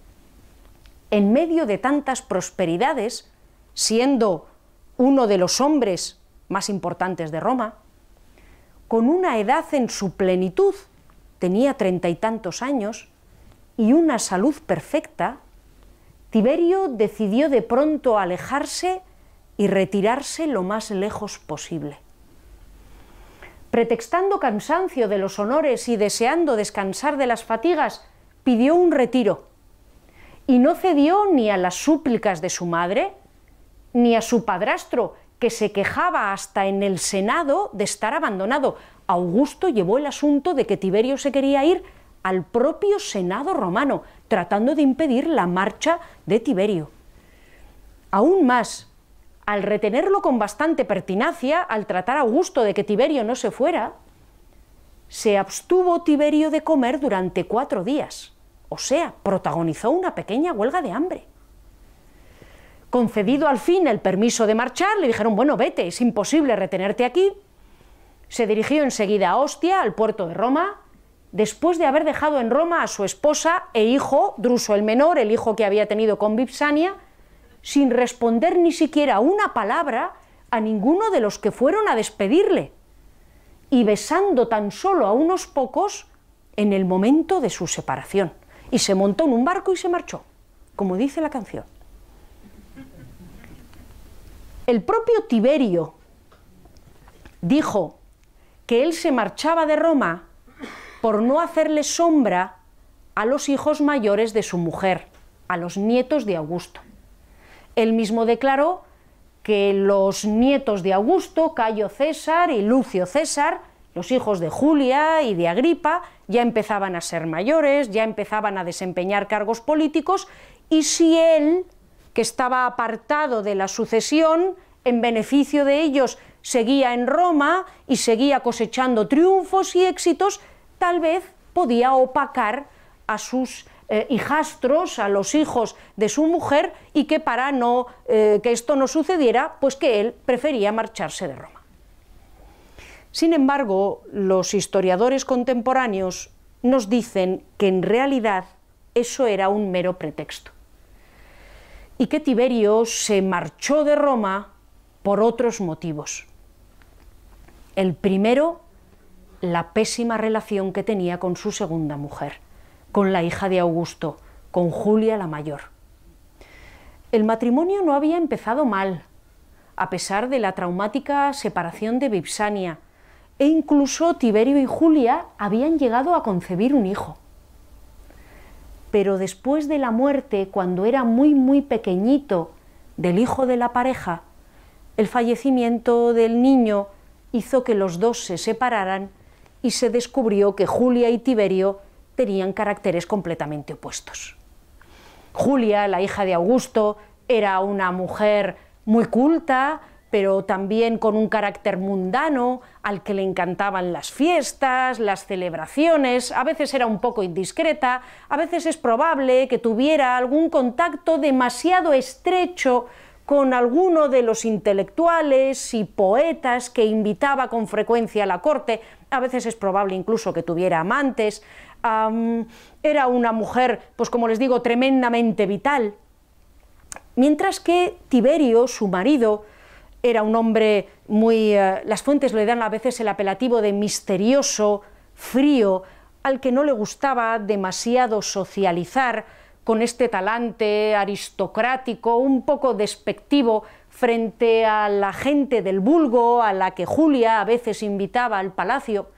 Speaker 1: en medio de tantas prosperidades, siendo uno de los hombres más importantes de Roma, con una edad en su plenitud, tenía treinta y tantos años, y una salud perfecta, Tiberio decidió de pronto alejarse y retirarse lo más lejos posible. Pretextando cansancio de los honores y deseando descansar de las fatigas, pidió un retiro y no cedió ni a las súplicas de su madre, ni a su padrastro, que se quejaba hasta en el Senado de estar abandonado. Augusto llevó el asunto de que Tiberio se quería ir al propio Senado romano, tratando de impedir la marcha de Tiberio. Aún más, al retenerlo con bastante pertinacia, al tratar a Augusto de que Tiberio no se fuera, se abstuvo Tiberio de comer durante cuatro días, o sea, protagonizó una pequeña huelga de hambre. Concedido al fin el permiso de marchar, le dijeron, bueno, vete, es imposible retenerte aquí. Se dirigió enseguida a Ostia, al puerto de Roma, después de haber dejado en Roma a su esposa e hijo, Druso el menor, el hijo que había tenido con Vipsania, sin responder ni siquiera una palabra a ninguno de los que fueron a despedirle, y besando tan solo a unos pocos en el momento de su separación. Y se montó en un barco y se marchó, como dice la canción. El propio Tiberio dijo que él se marchaba de Roma por no hacerle sombra a los hijos mayores de su mujer, a los nietos de Augusto. Él mismo declaró que los nietos de Augusto, Cayo César y Lucio César, los hijos de Julia y de Agripa, ya empezaban a ser mayores, ya empezaban a desempeñar cargos políticos, y si él que estaba apartado de la sucesión, en beneficio de ellos seguía en Roma y seguía cosechando triunfos y éxitos, tal vez podía opacar a sus eh, hijastros, a los hijos de su mujer, y que para no, eh, que esto no sucediera, pues que él prefería marcharse de Roma. Sin embargo, los historiadores contemporáneos nos dicen que en realidad eso era un mero pretexto y que Tiberio se marchó de Roma por otros motivos. El primero, la pésima relación que tenía con su segunda mujer, con la hija de Augusto, con Julia la mayor. El matrimonio no había empezado mal, a pesar de la traumática separación de Vipsania, e incluso Tiberio y Julia habían llegado a concebir un hijo pero después de la muerte, cuando era muy, muy pequeñito, del hijo de la pareja, el fallecimiento del niño hizo que los dos se separaran y se descubrió que Julia y Tiberio tenían caracteres completamente opuestos. Julia, la hija de Augusto, era una mujer muy culta, pero también con un carácter mundano, al que le encantaban las fiestas, las celebraciones, a veces era un poco indiscreta, a veces es probable que tuviera algún contacto demasiado estrecho con alguno de los intelectuales y poetas que invitaba con frecuencia a la corte, a veces es probable incluso que tuviera amantes, era una mujer, pues como les digo, tremendamente vital, mientras que Tiberio, su marido, era un hombre muy... Eh, las fuentes le dan a veces el apelativo de misterioso, frío, al que no le gustaba demasiado socializar con este talante aristocrático, un poco despectivo frente a la gente del vulgo, a la que Julia a veces invitaba al palacio.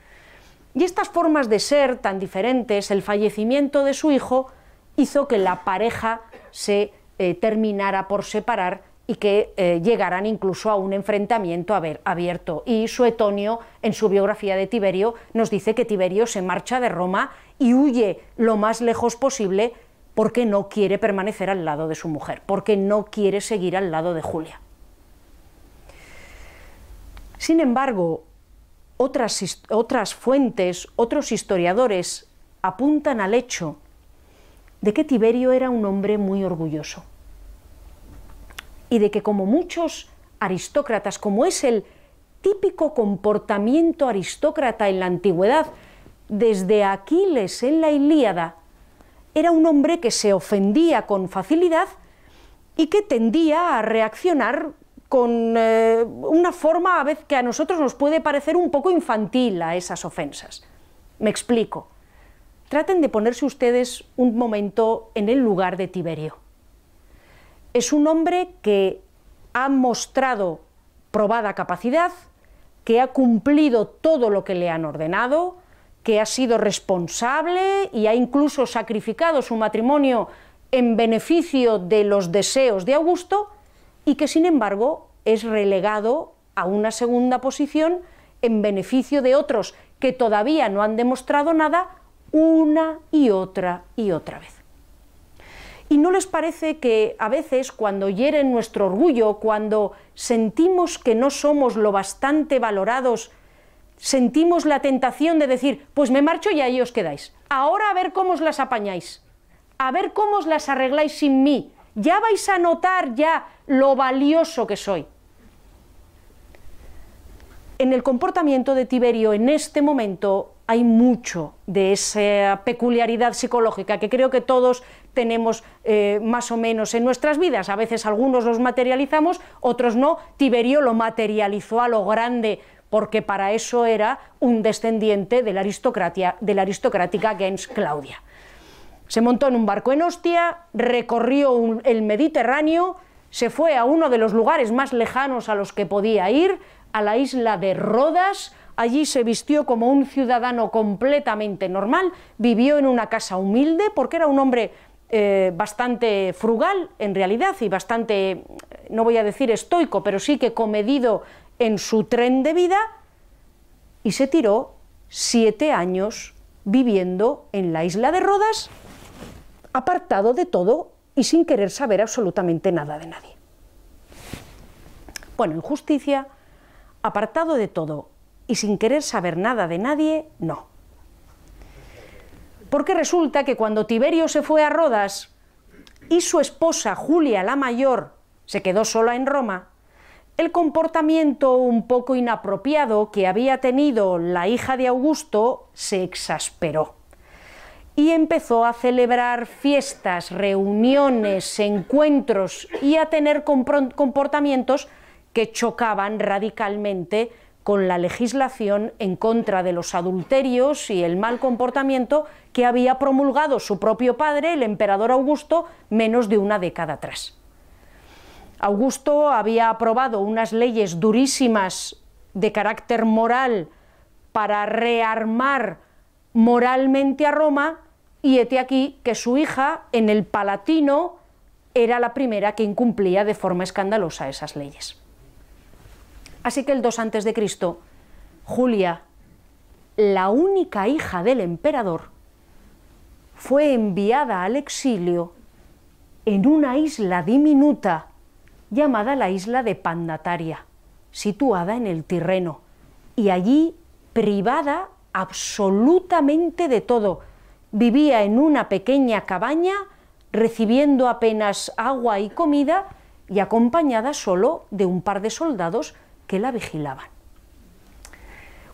Speaker 1: Y estas formas de ser tan diferentes, el fallecimiento de su hijo, hizo que la pareja se eh, terminara por separar y que eh, llegaran incluso a un enfrentamiento abierto. Y Suetonio, en su biografía de Tiberio, nos dice que Tiberio se marcha de Roma y huye lo más lejos posible porque no quiere permanecer al lado de su mujer, porque no quiere seguir al lado de Julia. Sin embargo, otras, otras fuentes, otros historiadores apuntan al hecho de que Tiberio era un hombre muy orgulloso y de que como muchos aristócratas, como es el típico comportamiento aristócrata en la antigüedad, desde Aquiles en la Ilíada, era un hombre que se ofendía con facilidad y que tendía a reaccionar con eh, una forma a veces que a nosotros nos puede parecer un poco infantil a esas ofensas. Me explico. Traten de ponerse ustedes un momento en el lugar de Tiberio es un hombre que ha mostrado probada capacidad, que ha cumplido todo lo que le han ordenado, que ha sido responsable y ha incluso sacrificado su matrimonio en beneficio de los deseos de Augusto y que sin embargo es relegado a una segunda posición en beneficio de otros que todavía no han demostrado nada una y otra y otra vez. ¿Y no les parece que a veces cuando hieren nuestro orgullo, cuando sentimos que no somos lo bastante valorados, sentimos la tentación de decir, pues me marcho y ahí os quedáis. Ahora a ver cómo os las apañáis, a ver cómo os las arregláis sin mí. Ya vais a notar ya lo valioso que soy. En el comportamiento de Tiberio en este momento hay mucho de esa peculiaridad psicológica que creo que todos tenemos eh, más o menos en nuestras vidas. A veces algunos los materializamos, otros no. Tiberio lo materializó a lo grande porque para eso era un descendiente de la, aristocracia, de la aristocrática gens Claudia. Se montó en un barco en Ostia, recorrió el Mediterráneo, se fue a uno de los lugares más lejanos a los que podía ir, a la isla de Rodas, allí se vistió como un ciudadano completamente normal, vivió en una casa humilde porque era un hombre eh, bastante frugal en realidad y bastante, no voy a decir estoico, pero sí que comedido en su tren de vida. Y se tiró siete años viviendo en la isla de Rodas, apartado de todo y sin querer saber absolutamente nada de nadie. Bueno, en justicia, apartado de todo y sin querer saber nada de nadie, no porque resulta que cuando Tiberio se fue a Rodas y su esposa Julia la mayor se quedó sola en Roma, el comportamiento un poco inapropiado que había tenido la hija de Augusto se exasperó y empezó a celebrar fiestas, reuniones, encuentros y a tener comportamientos que chocaban radicalmente con la legislación en contra de los adulterios y el mal comportamiento que había promulgado su propio padre, el emperador Augusto, menos de una década atrás. Augusto había aprobado unas leyes durísimas de carácter moral para rearmar moralmente a Roma y hete aquí que su hija en el Palatino era la primera que incumplía de forma escandalosa esas leyes. Así que el 2 antes de Cristo, Julia, la única hija del emperador, fue enviada al exilio en una isla diminuta llamada la isla de Pandataria, situada en el Tirreno, y allí privada absolutamente de todo. Vivía en una pequeña cabaña, recibiendo apenas agua y comida, y acompañada solo de un par de soldados que la vigilaban.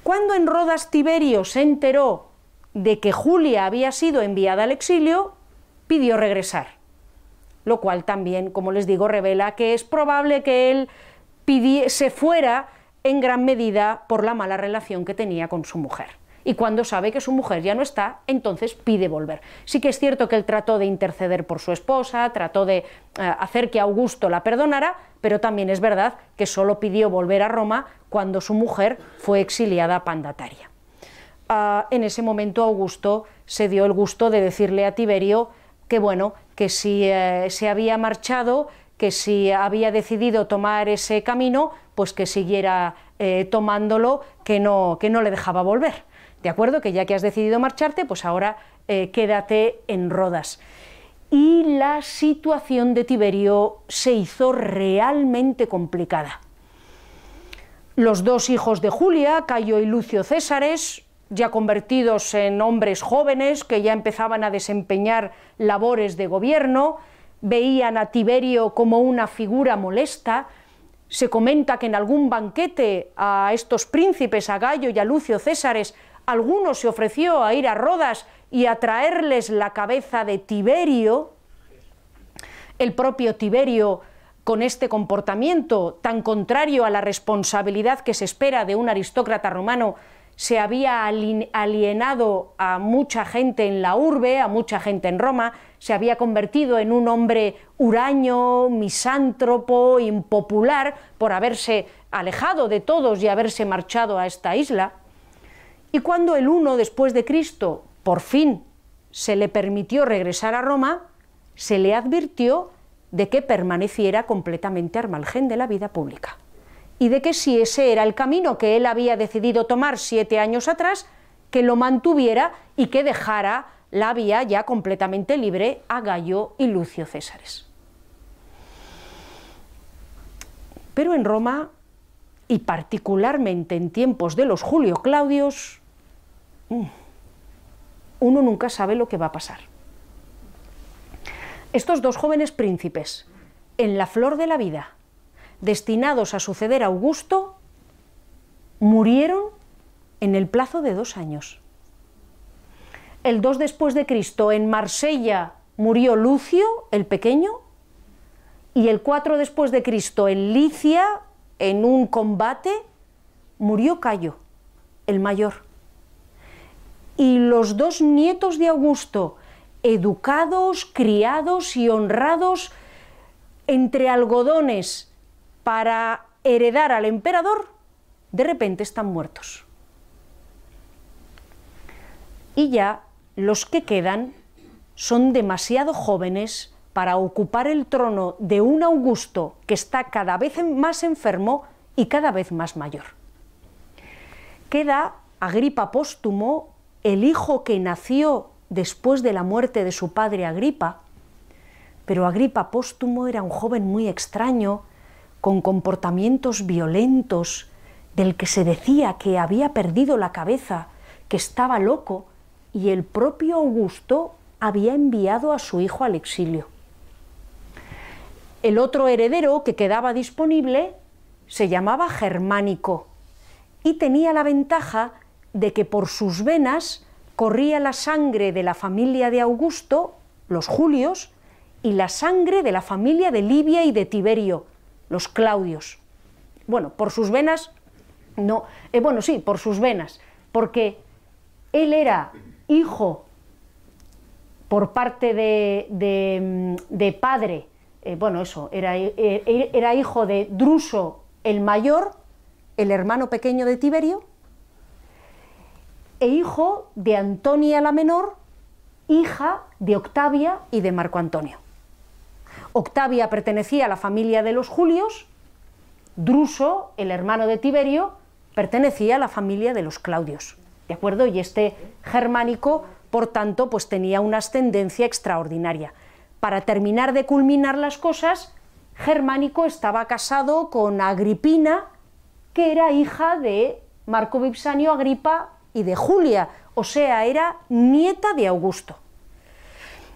Speaker 1: Cuando en Rodas Tiberio se enteró de que Julia había sido enviada al exilio, pidió regresar, lo cual también, como les digo, revela que es probable que él se fuera en gran medida por la mala relación que tenía con su mujer. Y cuando sabe que su mujer ya no está, entonces pide volver. Sí que es cierto que él trató de interceder por su esposa, trató de eh, hacer que Augusto la perdonara, pero también es verdad que solo pidió volver a Roma cuando su mujer fue exiliada Pandataria. Ah, en ese momento Augusto se dio el gusto de decirle a Tiberio que bueno, que si eh, se había marchado, que si había decidido tomar ese camino, pues que siguiera eh, tomándolo, que no, que no le dejaba volver. ¿De acuerdo? Que ya que has decidido marcharte, pues ahora eh, quédate en Rodas. Y la situación de Tiberio se hizo realmente complicada. Los dos hijos de Julia, Cayo y Lucio Césares, ya convertidos en hombres jóvenes que ya empezaban a desempeñar labores de gobierno, veían a Tiberio como una figura molesta. Se comenta que en algún banquete a estos príncipes, a Gallo y a Lucio Césares, alguno se ofreció a ir a Rodas y a traerles la cabeza de Tiberio, el propio Tiberio con este comportamiento tan contrario a la responsabilidad que se espera de un aristócrata romano, se había alienado a mucha gente en la urbe, a mucha gente en Roma, se había convertido en un hombre huraño, misántropo, impopular, por haberse alejado de todos y haberse marchado a esta isla. Y cuando el uno después de Cristo por fin se le permitió regresar a Roma, se le advirtió de que permaneciera completamente al margen de la vida pública y de que si ese era el camino que él había decidido tomar siete años atrás, que lo mantuviera y que dejara la vía ya completamente libre a Gallo y Lucio Césares. Pero en Roma, y particularmente en tiempos de los Julio Claudios. Uno nunca sabe lo que va a pasar. Estos dos jóvenes príncipes, en la flor de la vida, destinados a suceder a Augusto, murieron en el plazo de dos años. El 2 después de Cristo en Marsella murió Lucio, el pequeño, y el 4 después de Cristo en Licia, en un combate, murió Cayo, el mayor y los dos nietos de Augusto, educados, criados y honrados entre algodones para heredar al emperador, de repente están muertos. Y ya los que quedan son demasiado jóvenes para ocupar el trono de un Augusto que está cada vez más enfermo y cada vez más mayor. Queda Agripa póstumo el hijo que nació después de la muerte de su padre Agripa, pero Agripa póstumo era un joven muy extraño, con comportamientos violentos, del que se decía que había perdido la cabeza, que estaba loco, y el propio Augusto había enviado a su hijo al exilio. El otro heredero que quedaba disponible se llamaba Germánico y tenía la ventaja de que por sus venas corría la sangre de la familia de Augusto, los Julios, y la sangre de la familia de Livia y de Tiberio, los Claudios. Bueno, por sus venas, no, eh, bueno, sí, por sus venas, porque él era hijo por parte de, de, padre, eh, bueno, eso, era, eh, era hijo de Druso el mayor, el hermano pequeño de Tiberio, e hijo de Antonia la menor, hija de Octavia y de Marco Antonio. Octavia pertenecía a la familia de los Julios, Druso, el hermano de Tiberio, pertenecía a la familia de los Claudios. ¿De acuerdo? Y este germánico, por tanto, pues tenía una ascendencia extraordinaria. Para terminar de culminar las cosas, Germánico estaba casado con Agripina, que era hija de Marco Vipsanio Agripa y de Julia, o sea, era nieta de Augusto.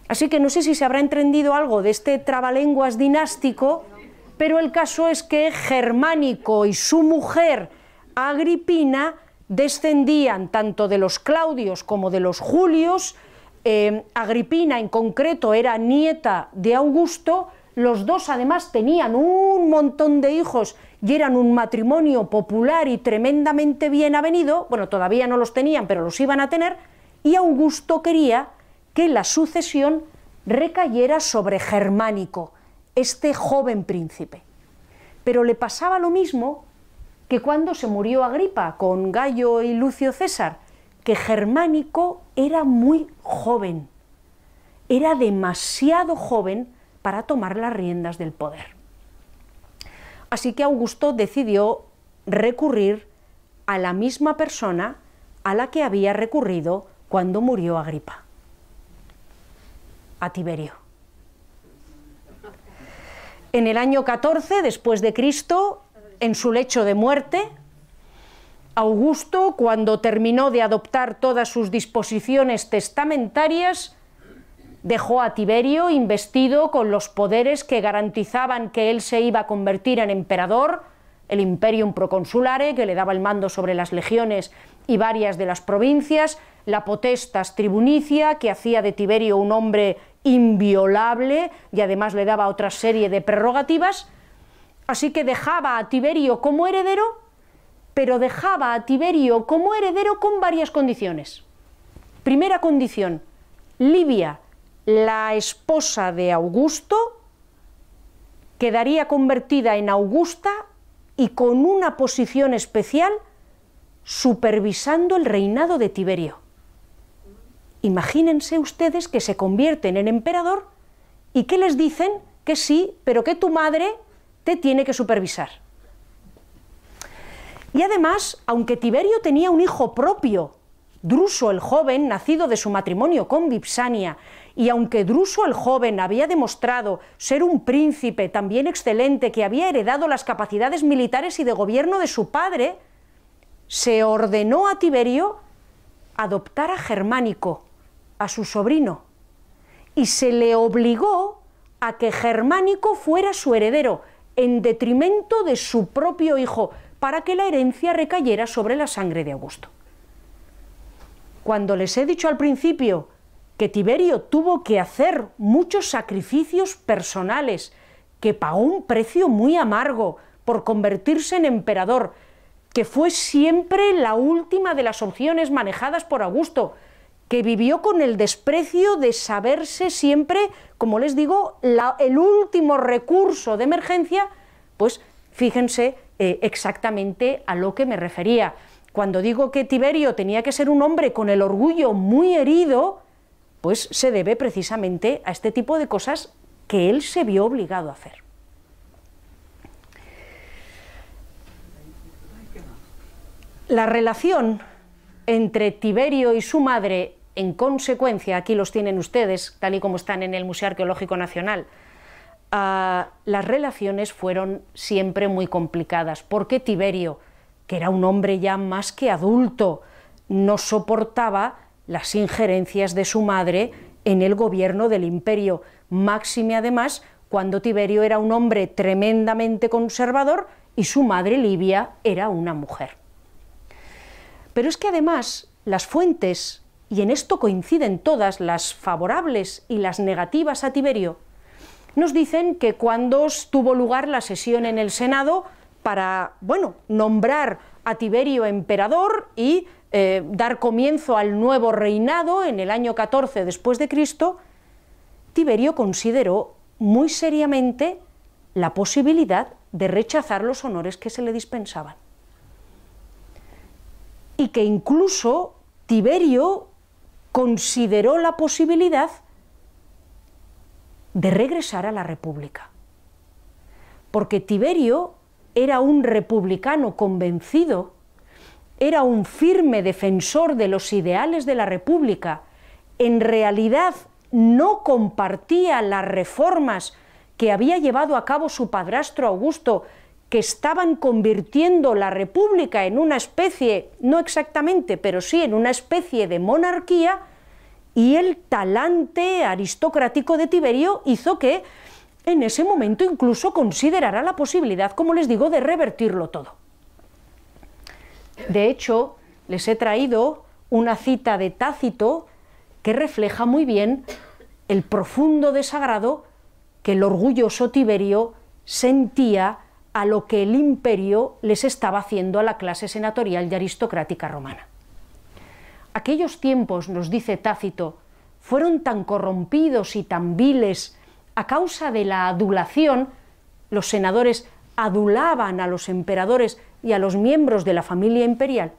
Speaker 1: Así que no sé si se habrá entendido algo de este trabalenguas dinástico, pero el caso es que Germánico y su mujer Agripina descendían tanto de los Claudios como de los Julios. Eh, Agripina en concreto era nieta de Augusto los dos además tenían un montón de hijos y eran un matrimonio popular y tremendamente bien avenido, bueno, todavía no los tenían, pero los iban a tener, y Augusto quería que la sucesión recayera sobre Germánico, este joven príncipe. Pero le pasaba lo mismo que cuando se murió Agripa con Gallo y Lucio César, que Germánico era muy joven, era demasiado joven para tomar las riendas del poder. Así que Augusto decidió recurrir a la misma persona a la que había recurrido cuando murió Agripa, a Tiberio. En el año 14 después de Cristo, en su lecho de muerte, Augusto, cuando terminó de adoptar todas sus disposiciones testamentarias, dejó a Tiberio investido con los poderes que garantizaban que él se iba a convertir en emperador, el imperium proconsulare, que le daba el mando sobre las legiones y varias de las provincias, la potestas tribunicia, que hacía de Tiberio un hombre inviolable y además le daba otra serie de prerrogativas, así que dejaba a Tiberio como heredero, pero dejaba a Tiberio como heredero con varias condiciones. Primera condición, Libia la esposa de Augusto quedaría convertida en Augusta y con una posición especial supervisando el reinado de Tiberio. Imagínense ustedes que se convierten en emperador y que les dicen que sí, pero que tu madre te tiene que supervisar. Y además, aunque Tiberio tenía un hijo propio, Druso el joven, nacido de su matrimonio con Vipsania, y aunque Druso el joven había demostrado ser un príncipe también excelente que había heredado las capacidades militares y de gobierno de su padre, se ordenó a Tiberio adoptar a Germánico, a su sobrino, y se le obligó a que Germánico fuera su heredero, en detrimento de su propio hijo, para que la herencia recayera sobre la sangre de Augusto. Cuando les he dicho al principio que Tiberio tuvo que hacer muchos sacrificios personales, que pagó un precio muy amargo por convertirse en emperador, que fue siempre la última de las opciones manejadas por Augusto, que vivió con el desprecio de saberse siempre, como les digo, el último recurso de emergencia, pues fíjense eh, exactamente a lo que me refería. Cuando digo que Tiberio tenía que ser un hombre con el orgullo muy herido, pues se debe precisamente a este tipo de cosas que él se vio obligado a hacer. La relación entre Tiberio y su madre, en consecuencia, aquí los tienen ustedes, tal y como están en el Museo Arqueológico Nacional, ah, las relaciones fueron siempre muy complicadas, porque Tiberio, que era un hombre ya más que adulto, no soportaba las injerencias de su madre en el gobierno del imperio, máxime además cuando Tiberio era un hombre tremendamente conservador y su madre Livia era una mujer. Pero es que además las fuentes, y en esto coinciden todas las favorables y las negativas a Tiberio, nos dicen que cuando tuvo lugar la sesión en el Senado para, bueno, nombrar a Tiberio emperador y eh, dar comienzo al nuevo reinado en el año 14 después de Cristo, Tiberio consideró muy seriamente la posibilidad de rechazar los honores que se le dispensaban. Y que incluso Tiberio consideró la posibilidad de regresar a la República. Porque Tiberio era un republicano convencido era un firme defensor de los ideales de la República, en realidad no compartía las reformas que había llevado a cabo su padrastro Augusto, que estaban convirtiendo la República en una especie, no exactamente, pero sí en una especie de monarquía, y el talante aristocrático de Tiberio hizo que en ese momento incluso considerara la posibilidad, como les digo, de revertirlo todo. De hecho, les he traído una cita de Tácito que refleja muy bien el profundo desagrado que el orgulloso Tiberio sentía a lo que el imperio les estaba haciendo a la clase senatorial y aristocrática romana. Aquellos tiempos, nos dice Tácito, fueron tan corrompidos y tan viles a causa de la adulación, los senadores adulaban a los emperadores y a los miembros de la familia imperial,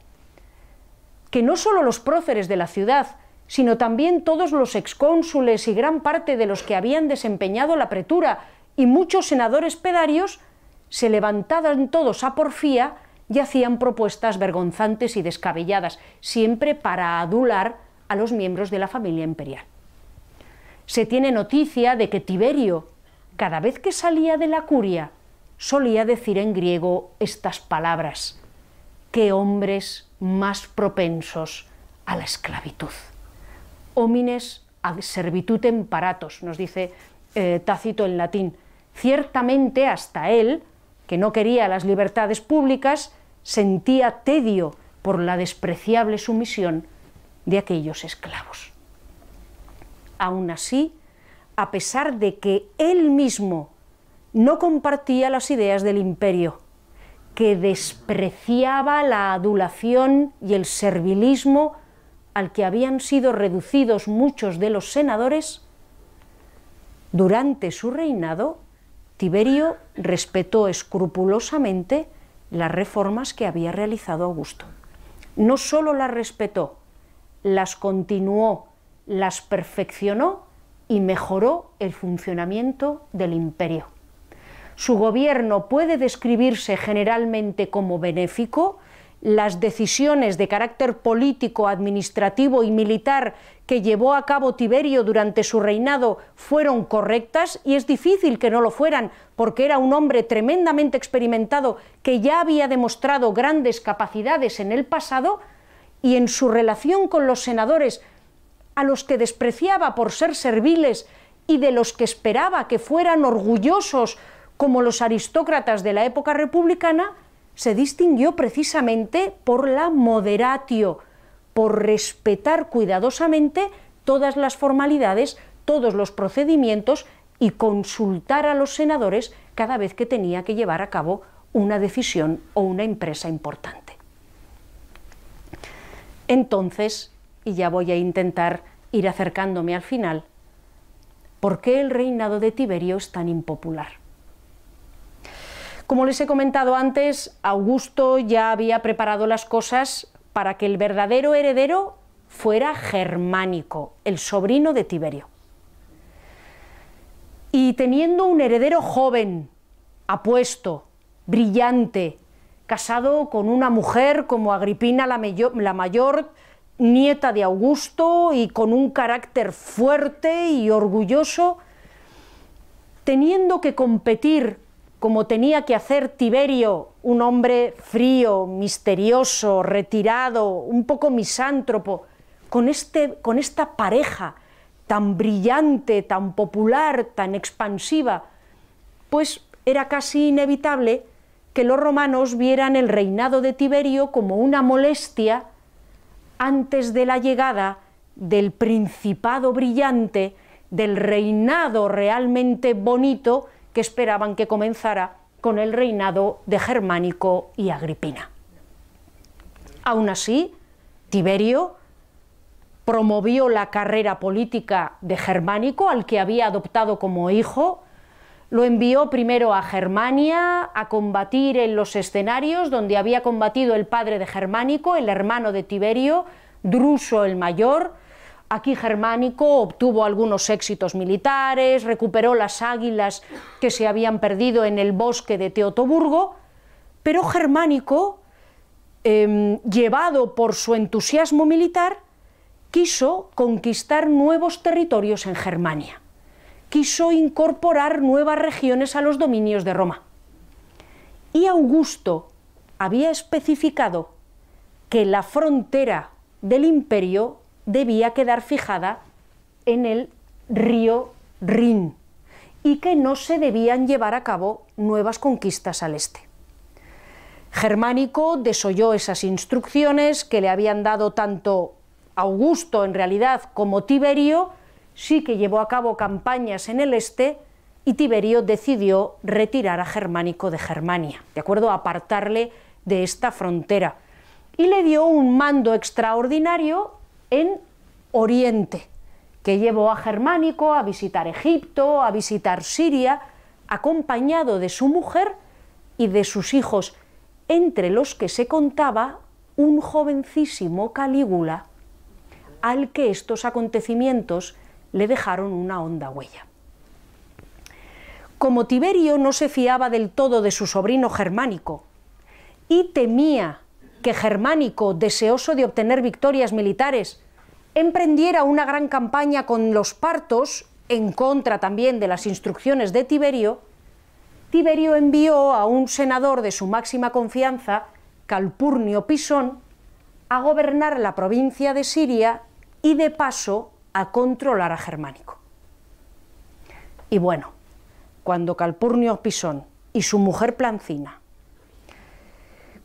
Speaker 1: que no solo los próceres de la ciudad, sino también todos los excónsules y gran parte de los que habían desempeñado la pretura y muchos senadores pedarios se levantaban todos a porfía y hacían propuestas vergonzantes y descabelladas, siempre para adular a los miembros de la familia imperial. Se tiene noticia de que Tiberio, cada vez que salía de la curia, solía decir en griego estas palabras, qué hombres más propensos a la esclavitud. Homines ad servitutem paratos, nos dice eh, Tácito en latín. Ciertamente hasta él, que no quería las libertades públicas, sentía tedio por la despreciable sumisión de aquellos esclavos. Aún así, a pesar de que él mismo no compartía las ideas del imperio, que despreciaba la adulación y el servilismo al que habían sido reducidos muchos de los senadores, durante su reinado, Tiberio respetó escrupulosamente las reformas que había realizado Augusto. No solo las respetó, las continuó, las perfeccionó y mejoró el funcionamiento del imperio. Su gobierno puede describirse generalmente como benéfico, las decisiones de carácter político, administrativo y militar que llevó a cabo Tiberio durante su reinado fueron correctas y es difícil que no lo fueran porque era un hombre tremendamente experimentado que ya había demostrado grandes capacidades en el pasado y en su relación con los senadores a los que despreciaba por ser serviles y de los que esperaba que fueran orgullosos como los aristócratas de la época republicana, se distinguió precisamente por la moderatio, por respetar cuidadosamente todas las formalidades, todos los procedimientos y consultar a los senadores cada vez que tenía que llevar a cabo una decisión o una empresa importante. Entonces, y ya voy a intentar ir acercándome al final, ¿por qué el reinado de Tiberio es tan impopular? Como les he comentado antes, Augusto ya había preparado las cosas para que el verdadero heredero fuera germánico, el sobrino de Tiberio. Y teniendo un heredero joven, apuesto, brillante, casado con una mujer como Agripina la mayor, nieta de Augusto y con un carácter fuerte y orgulloso, teniendo que competir como tenía que hacer Tiberio, un hombre frío, misterioso, retirado, un poco misántropo, con, este, con esta pareja tan brillante, tan popular, tan expansiva, pues era casi inevitable que los romanos vieran el reinado de Tiberio como una molestia antes de la llegada del principado brillante, del reinado realmente bonito que esperaban que comenzara con el reinado de Germánico y Agripina. Aún así, Tiberio promovió la carrera política de Germánico, al que había adoptado como hijo, lo envió primero a Germania a combatir en los escenarios donde había combatido el padre de Germánico, el hermano de Tiberio, Druso el mayor, Aquí Germánico obtuvo algunos éxitos militares, recuperó las águilas que se habían perdido en el bosque de Teotoburgo, pero Germánico, em, llevado por su entusiasmo militar, quiso conquistar nuevos territorios en Germania, quiso incorporar nuevas regiones a los dominios de Roma. Y Augusto había especificado que la frontera del imperio debía quedar fijada en el río Rin y que no se debían llevar a cabo nuevas conquistas al este. Germánico desoyó esas instrucciones que le habían dado tanto Augusto en realidad como Tiberio, sí que llevó a cabo campañas en el este, y Tiberio decidió retirar a Germánico de Germania, de acuerdo, apartarle de esta frontera y le dio un mando extraordinario en Oriente, que llevó a Germánico a visitar Egipto, a visitar Siria, acompañado de su mujer y de sus hijos, entre los que se contaba un jovencísimo Calígula, al que estos acontecimientos le dejaron una honda huella. Como Tiberio no se fiaba del todo de su sobrino Germánico y temía que Germánico, deseoso de obtener victorias militares, emprendiera una gran campaña con los partos, en contra también de las instrucciones de Tiberio, Tiberio envió a un senador de su máxima confianza, Calpurnio Pisón, a gobernar la provincia de Siria y de paso a controlar a Germánico. Y bueno, cuando Calpurnio Pisón y su mujer Plancina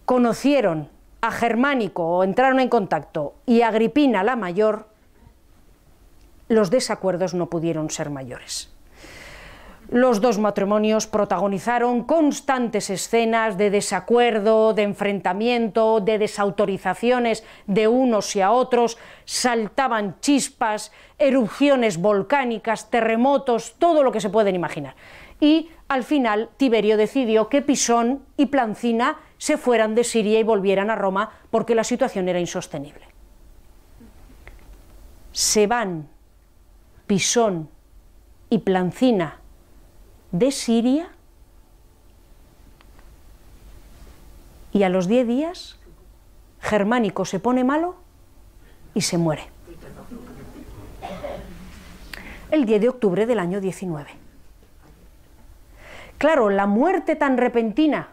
Speaker 1: conocieron a Germánico o entraron en contacto y Agripina la mayor, los desacuerdos no pudieron ser mayores. Los dos matrimonios protagonizaron constantes escenas de desacuerdo, de enfrentamiento, de desautorizaciones de unos y a otros, saltaban chispas, erupciones volcánicas, terremotos, todo lo que se pueden imaginar. Y al final Tiberio decidió que Pisón y Plancina se fueran de Siria y volvieran a Roma porque la situación era insostenible. Se van Pisón y Plancina de Siria y a los diez días Germánico se pone malo y se muere. El 10 de octubre del año 19. Claro, la muerte tan repentina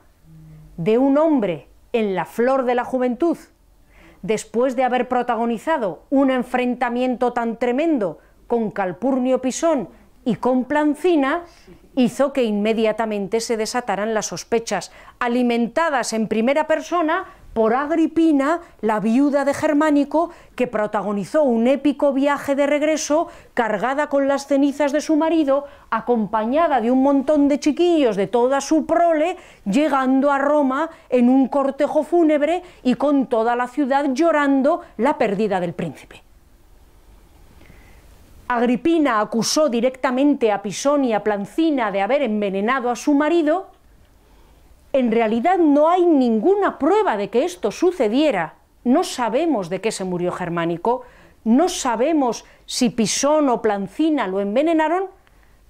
Speaker 1: de un hombre en la flor de la juventud, después de haber protagonizado un enfrentamiento tan tremendo con Calpurnio Pisón y con Plancina, hizo que inmediatamente se desataran las sospechas, alimentadas en primera persona por Agripina, la viuda de Germánico, que protagonizó un épico viaje de regreso cargada con las cenizas de su marido, acompañada de un montón de chiquillos de toda su prole, llegando a Roma en un cortejo fúnebre y con toda la ciudad llorando la pérdida del príncipe. Agripina acusó directamente a Pisón y a Plancina de haber envenenado a su marido, en realidad no hay ninguna prueba de que esto sucediera. No sabemos de qué se murió Germánico, no sabemos si Pisón o Plancina lo envenenaron,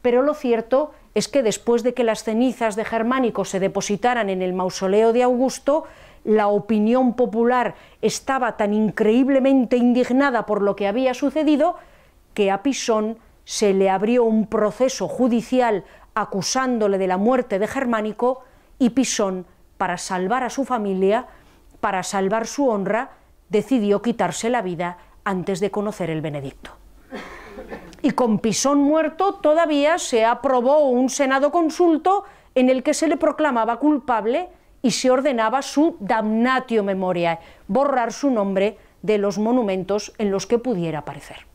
Speaker 1: pero lo cierto es que después de que las cenizas de Germánico se depositaran en el mausoleo de Augusto, la opinión popular estaba tan increíblemente indignada por lo que había sucedido que a Pisón se le abrió un proceso judicial acusándole de la muerte de Germánico y Pisón, para salvar a su familia, para salvar su honra, decidió quitarse la vida antes de conocer el Benedicto. Y con Pisón muerto todavía se aprobó un senado consulto en el que se le proclamaba culpable y se ordenaba su damnatio memoriae, borrar su nombre de los monumentos en los que pudiera aparecer.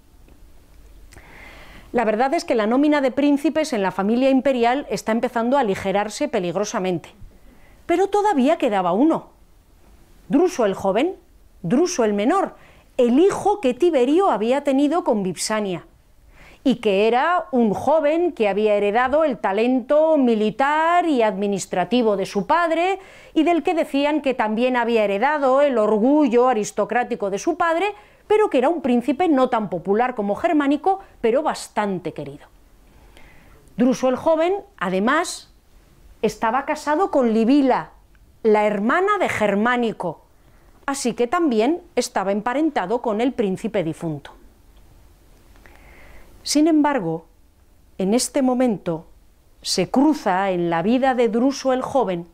Speaker 1: La verdad es que la nómina de príncipes en la familia imperial está empezando a aligerarse peligrosamente. Pero todavía quedaba uno. Druso el joven, Druso el menor, el hijo que Tiberio había tenido con Vipsania, y que era un joven que había heredado el talento militar y administrativo de su padre, y del que decían que también había heredado el orgullo aristocrático de su padre, pero que era un príncipe no tan popular como germánico, pero bastante querido. Druso el joven, además, estaba casado con Libila, la hermana de Germánico, así que también estaba emparentado con el príncipe difunto. Sin embargo, en este momento se cruza en la vida de Druso el joven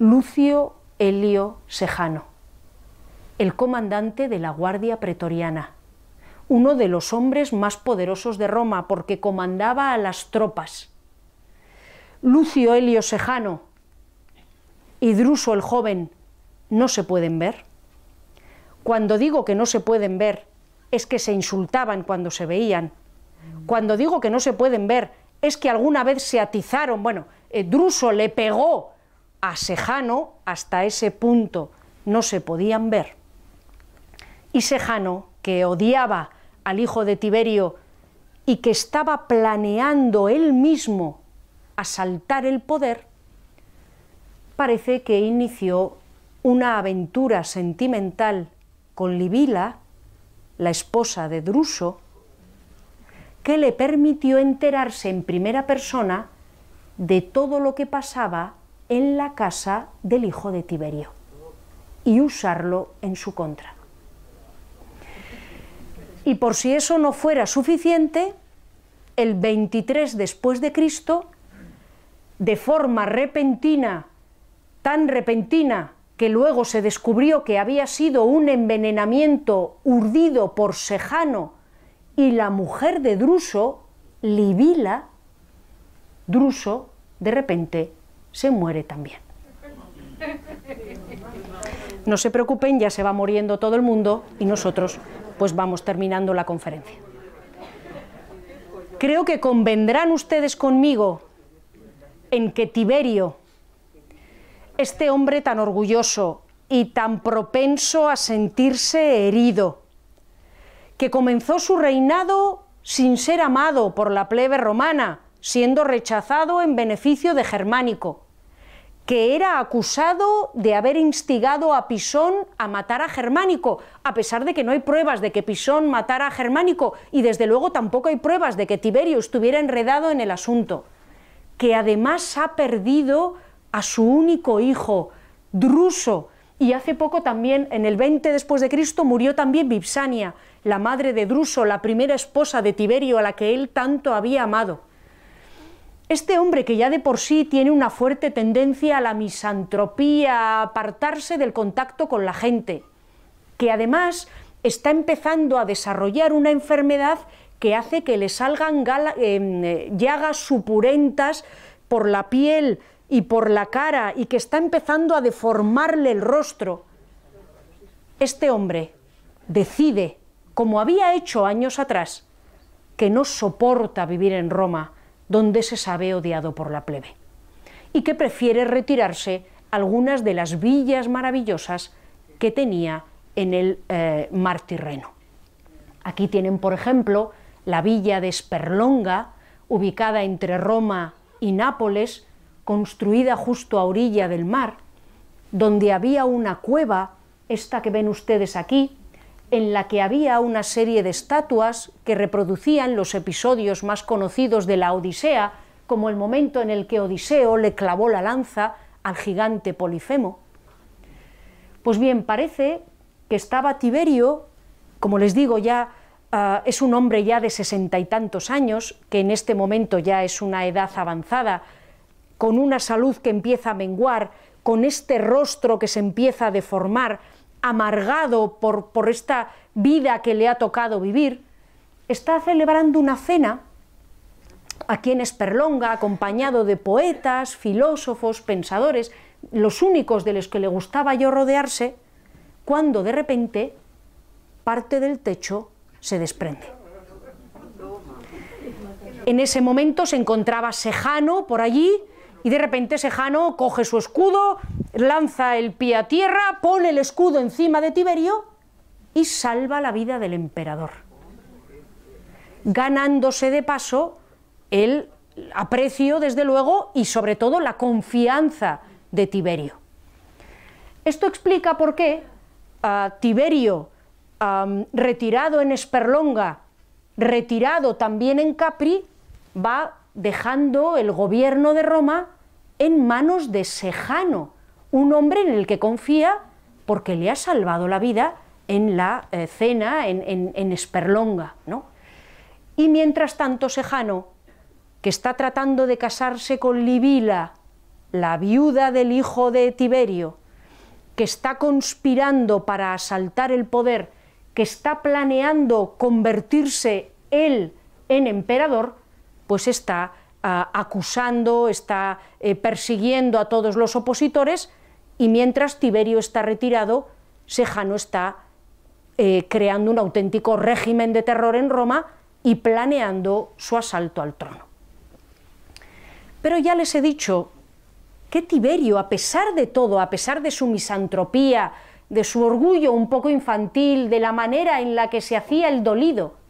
Speaker 1: Lucio Helio Sejano el comandante de la Guardia Pretoriana, uno de los hombres más poderosos de Roma porque comandaba a las tropas. Lucio Helio Sejano y Druso el joven no se pueden ver. Cuando digo que no se pueden ver, es que se insultaban cuando se veían. Cuando digo que no se pueden ver, es que alguna vez se atizaron, bueno, eh, Druso le pegó a Sejano, hasta ese punto no se podían ver, y Sejano, que odiaba al hijo de Tiberio y que estaba planeando él mismo asaltar el poder, parece que inició una aventura sentimental con Libila, la esposa de Druso, que le permitió enterarse en primera persona de todo lo que pasaba en la casa del hijo de Tiberio y usarlo en su contra. Y por si eso no fuera suficiente, el 23 después de Cristo, de forma repentina, tan repentina que luego se descubrió que había sido un envenenamiento urdido por Sejano y la mujer de Druso, Libila, Druso de repente se muere también. No se preocupen, ya se va muriendo todo el mundo y nosotros pues vamos terminando la conferencia. Creo que convendrán ustedes conmigo en que Tiberio, este hombre tan orgulloso y tan propenso a sentirse herido, que comenzó su reinado sin ser amado por la plebe romana, siendo rechazado en beneficio de Germánico, que era acusado de haber instigado a Pisón a matar a Germánico, a pesar de que no hay pruebas de que Pisón matara a Germánico y desde luego tampoco hay pruebas de que Tiberio estuviera enredado en el asunto, que además ha perdido a su único hijo, Druso, y hace poco también, en el 20 después de Cristo, murió también Vipsania, la madre de Druso, la primera esposa de Tiberio a la que él tanto había amado. Este hombre que ya de por sí tiene una fuerte tendencia a la misantropía, a apartarse del contacto con la gente, que además está empezando a desarrollar una enfermedad que hace que le salgan eh, llagas supurentas por la piel y por la cara y que está empezando a deformarle el rostro. Este hombre decide, como había hecho años atrás, que no soporta vivir en Roma, donde se sabe odiado por la plebe, y que prefiere retirarse algunas de las villas maravillosas que tenía en el eh, mar Tirreno. Aquí tienen, por ejemplo, la villa de Sperlonga, ubicada entre Roma y Nápoles, construida justo a orilla del mar, donde había una cueva, esta que ven ustedes aquí, en la que había una serie de estatuas que reproducían los episodios más conocidos de la Odisea, como el momento en el que Odiseo le clavó la lanza al gigante Polifemo. Pues bien, parece que estaba Tiberio, como les digo, ya ah, es un hombre ya de sesenta y tantos años, que en este momento ya es una edad avanzada, con una salud que empieza a menguar, con este rostro que se empieza a deformar, amargado por, por esta vida que le ha tocado vivir, está celebrando una cena aquí en Esperlonga, acompañado de poetas, filósofos, pensadores, los únicos de los que le gustaba yo rodearse, cuando de repente parte del techo se desprende. En ese momento se encontraba Sejano por allí y de repente Sejano coge su escudo, lanza el pie a tierra, pone el escudo encima de Tiberio y salva la vida del emperador, ganándose de paso el aprecio, desde luego, y sobre todo la confianza de Tiberio. Esto explica por qué Tiberio, retirado en Esperlonga, retirado también en Capri, va dejando el gobierno de Roma en manos de Sejano, un hombre en el que confía porque le ha salvado la vida en la eh, cena en, Esperlonga. ¿no? Y mientras tanto Sejano, que está tratando de casarse con Libila, la viuda del hijo de Tiberio, que está conspirando para asaltar el poder, que está planeando convertirse él en emperador, pues está ah, acusando, está eh, persiguiendo a todos los opositores y mientras Tiberio está retirado, Sejano está eh, creando un auténtico régimen de terror en Roma y planeando su asalto al trono. Pero ya les he dicho que Tiberio, a pesar de todo, a pesar de su misantropía, de su orgullo un poco infantil, de la manera en la que se hacía el dolido,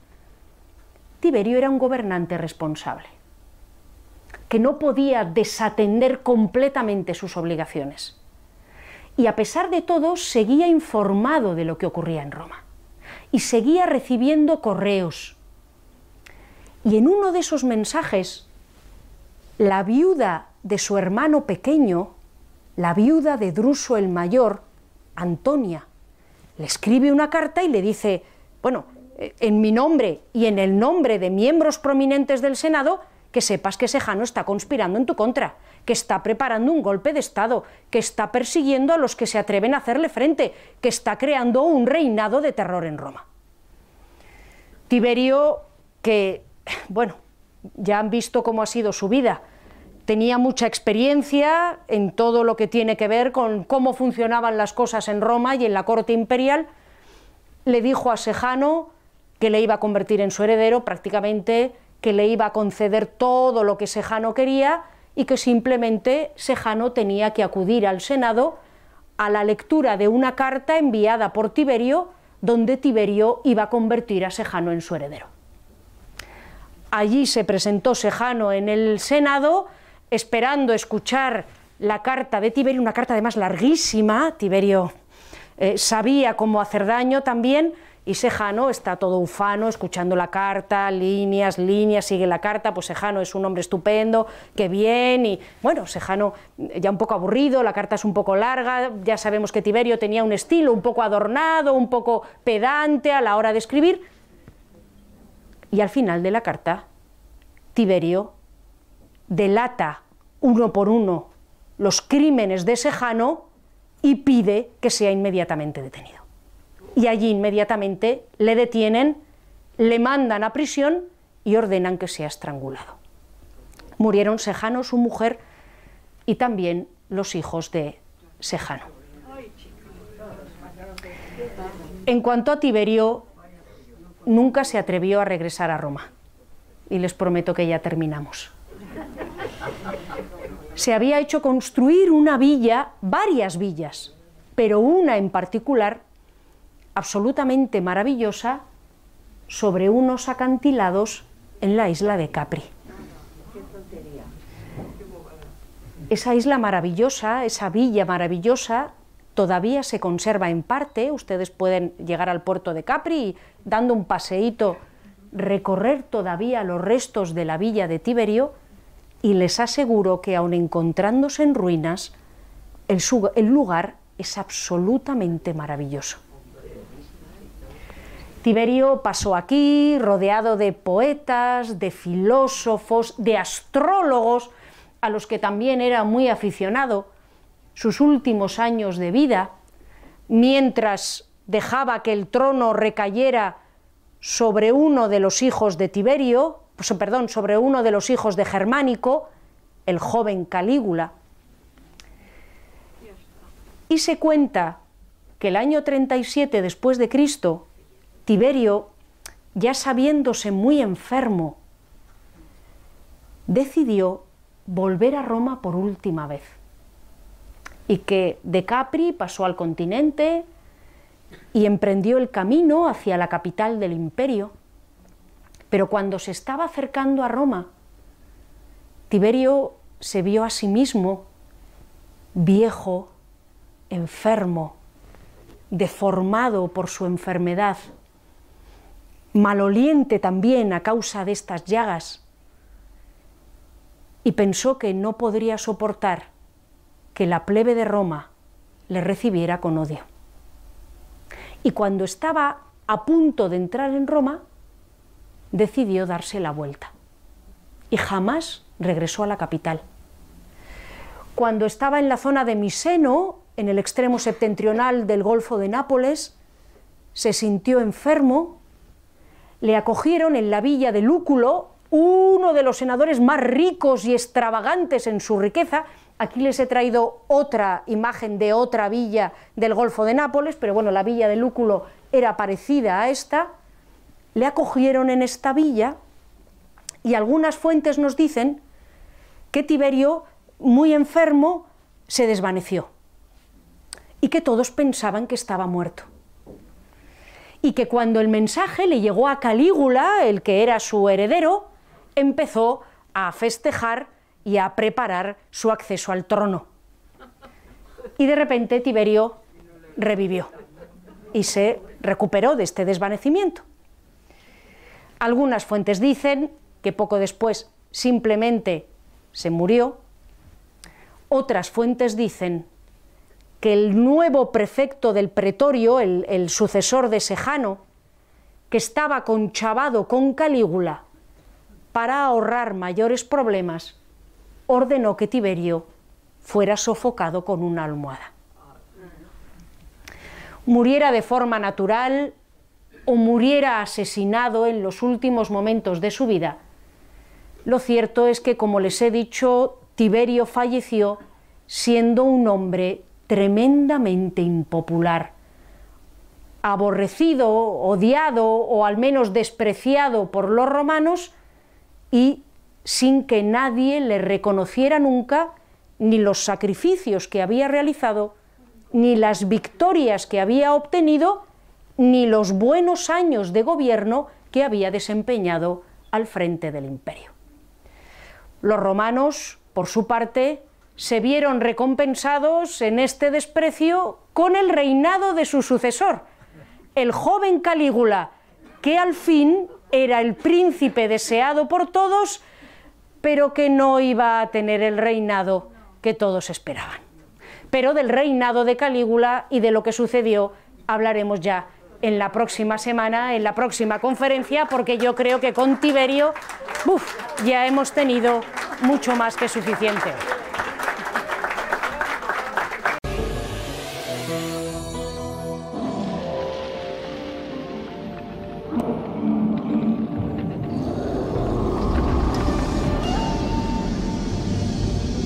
Speaker 1: Tiberio era un gobernante responsable, que no podía desatender completamente sus obligaciones. Y a pesar de todo, seguía informado de lo que ocurría en Roma. Y seguía recibiendo correos. Y en uno de esos mensajes, la viuda de su hermano pequeño, la viuda de Druso el Mayor, Antonia, le escribe una carta y le dice, bueno, en mi nombre y en el nombre de miembros prominentes del Senado, que sepas que Sejano está conspirando en tu contra, que está preparando un golpe de Estado, que está persiguiendo a los que se atreven a hacerle frente, que está creando un reinado de terror en Roma. Tiberio, que, bueno, ya han visto cómo ha sido su vida, tenía mucha experiencia en todo lo que tiene que ver con cómo funcionaban las cosas en Roma y en la corte imperial, le dijo a Sejano que le iba a convertir en su heredero, prácticamente que le iba a conceder todo lo que Sejano quería y que simplemente Sejano tenía que acudir al Senado a la lectura de una carta enviada por Tiberio, donde Tiberio iba a convertir a Sejano en su heredero. Allí se presentó Sejano en el Senado, esperando escuchar la carta de Tiberio, una carta además larguísima, Tiberio eh, sabía cómo hacer daño también, y Sejano está todo ufano, escuchando la carta, líneas, líneas, sigue la carta, pues Sejano es un hombre estupendo, qué bien, y bueno, Sejano ya un poco aburrido, la carta es un poco larga, ya sabemos que Tiberio tenía un estilo un poco adornado, un poco pedante a la hora de escribir, y al final de la carta, Tiberio delata uno por uno los crímenes de Sejano y pide que sea inmediatamente detenido y allí inmediatamente le detienen, le mandan a prisión y ordenan que sea estrangulado. Murieron Sejano, su mujer, y también los hijos de Sejano. En cuanto a Tiberio, nunca se atrevió a regresar a Roma. Y les prometo que ya terminamos. Se había hecho construir una villa, varias villas, pero una en particular absolutamente maravillosa sobre unos acantilados en la isla de Capri. Esa isla maravillosa, esa villa maravillosa, todavía se conserva en parte. Ustedes pueden llegar al puerto de Capri y, dando un paseíto, recorrer todavía los restos de la villa de Tiberio y les aseguro que, aun encontrándose en ruinas, el, el lugar es absolutamente maravilloso. Tiberio pasó aquí rodeado de poetas, de filósofos, de astrólogos, a los que también era muy aficionado, sus últimos años de vida, mientras dejaba que el trono recayera sobre uno de los hijos de Tiberio, perdón, sobre uno de los hijos de Germánico, el joven Calígula. Y se cuenta que el año 37 después de Cristo, Tiberio, ya sabiéndose muy enfermo, decidió volver a Roma por última vez y que de Capri pasó al continente y emprendió el camino hacia la capital del imperio. Pero cuando se estaba acercando a Roma, Tiberio se vio a sí mismo viejo, enfermo, deformado por su enfermedad maloliente también a causa de estas llagas, y pensó que no podría soportar que la plebe de Roma le recibiera con odio. Y cuando estaba a punto de entrar en Roma, decidió darse la vuelta y jamás regresó a la capital. Cuando estaba en la zona de Miseno, en el extremo septentrional del Golfo de Nápoles, se sintió enfermo le acogieron en la villa de Lúculo, uno de los senadores más ricos y extravagantes en su riqueza. Aquí les he traído otra imagen de otra villa del Golfo de Nápoles, pero bueno, la villa de Lúculo era parecida a esta. Le acogieron en esta villa y algunas fuentes nos dicen que Tiberio, muy enfermo, se desvaneció y que todos pensaban que estaba muerto. Y que cuando el mensaje le llegó a Calígula, el que era su heredero, empezó a festejar y a preparar su acceso al trono. Y de repente Tiberio revivió y se recuperó de este desvanecimiento. Algunas fuentes dicen que poco después simplemente se murió. Otras fuentes dicen que el nuevo prefecto del pretorio, el, sucesor de Sejano, que estaba conchavado con Calígula para ahorrar mayores problemas, ordenó que Tiberio fuera sofocado con una almohada. Muriera de forma natural o muriera asesinado en los últimos momentos de su vida, lo cierto es que, como les he dicho, Tiberio falleció siendo un hombre tremendamente impopular, aborrecido, odiado o al menos despreciado por los romanos y sin que nadie le reconociera nunca ni los sacrificios que había realizado, ni las victorias que había obtenido, ni los buenos años de gobierno que había desempeñado al frente del imperio. Los romanos, por su parte, se vieron recompensados en este desprecio con el reinado de su sucesor, el joven Calígula, que al fin era el príncipe deseado por todos, pero que no iba a tener el reinado que todos esperaban. Pero del reinado de Calígula y de lo que sucedió hablaremos ya en la próxima semana, en la próxima conferencia, porque yo creo que con Tiberio ya hemos tenido mucho más que suficiente.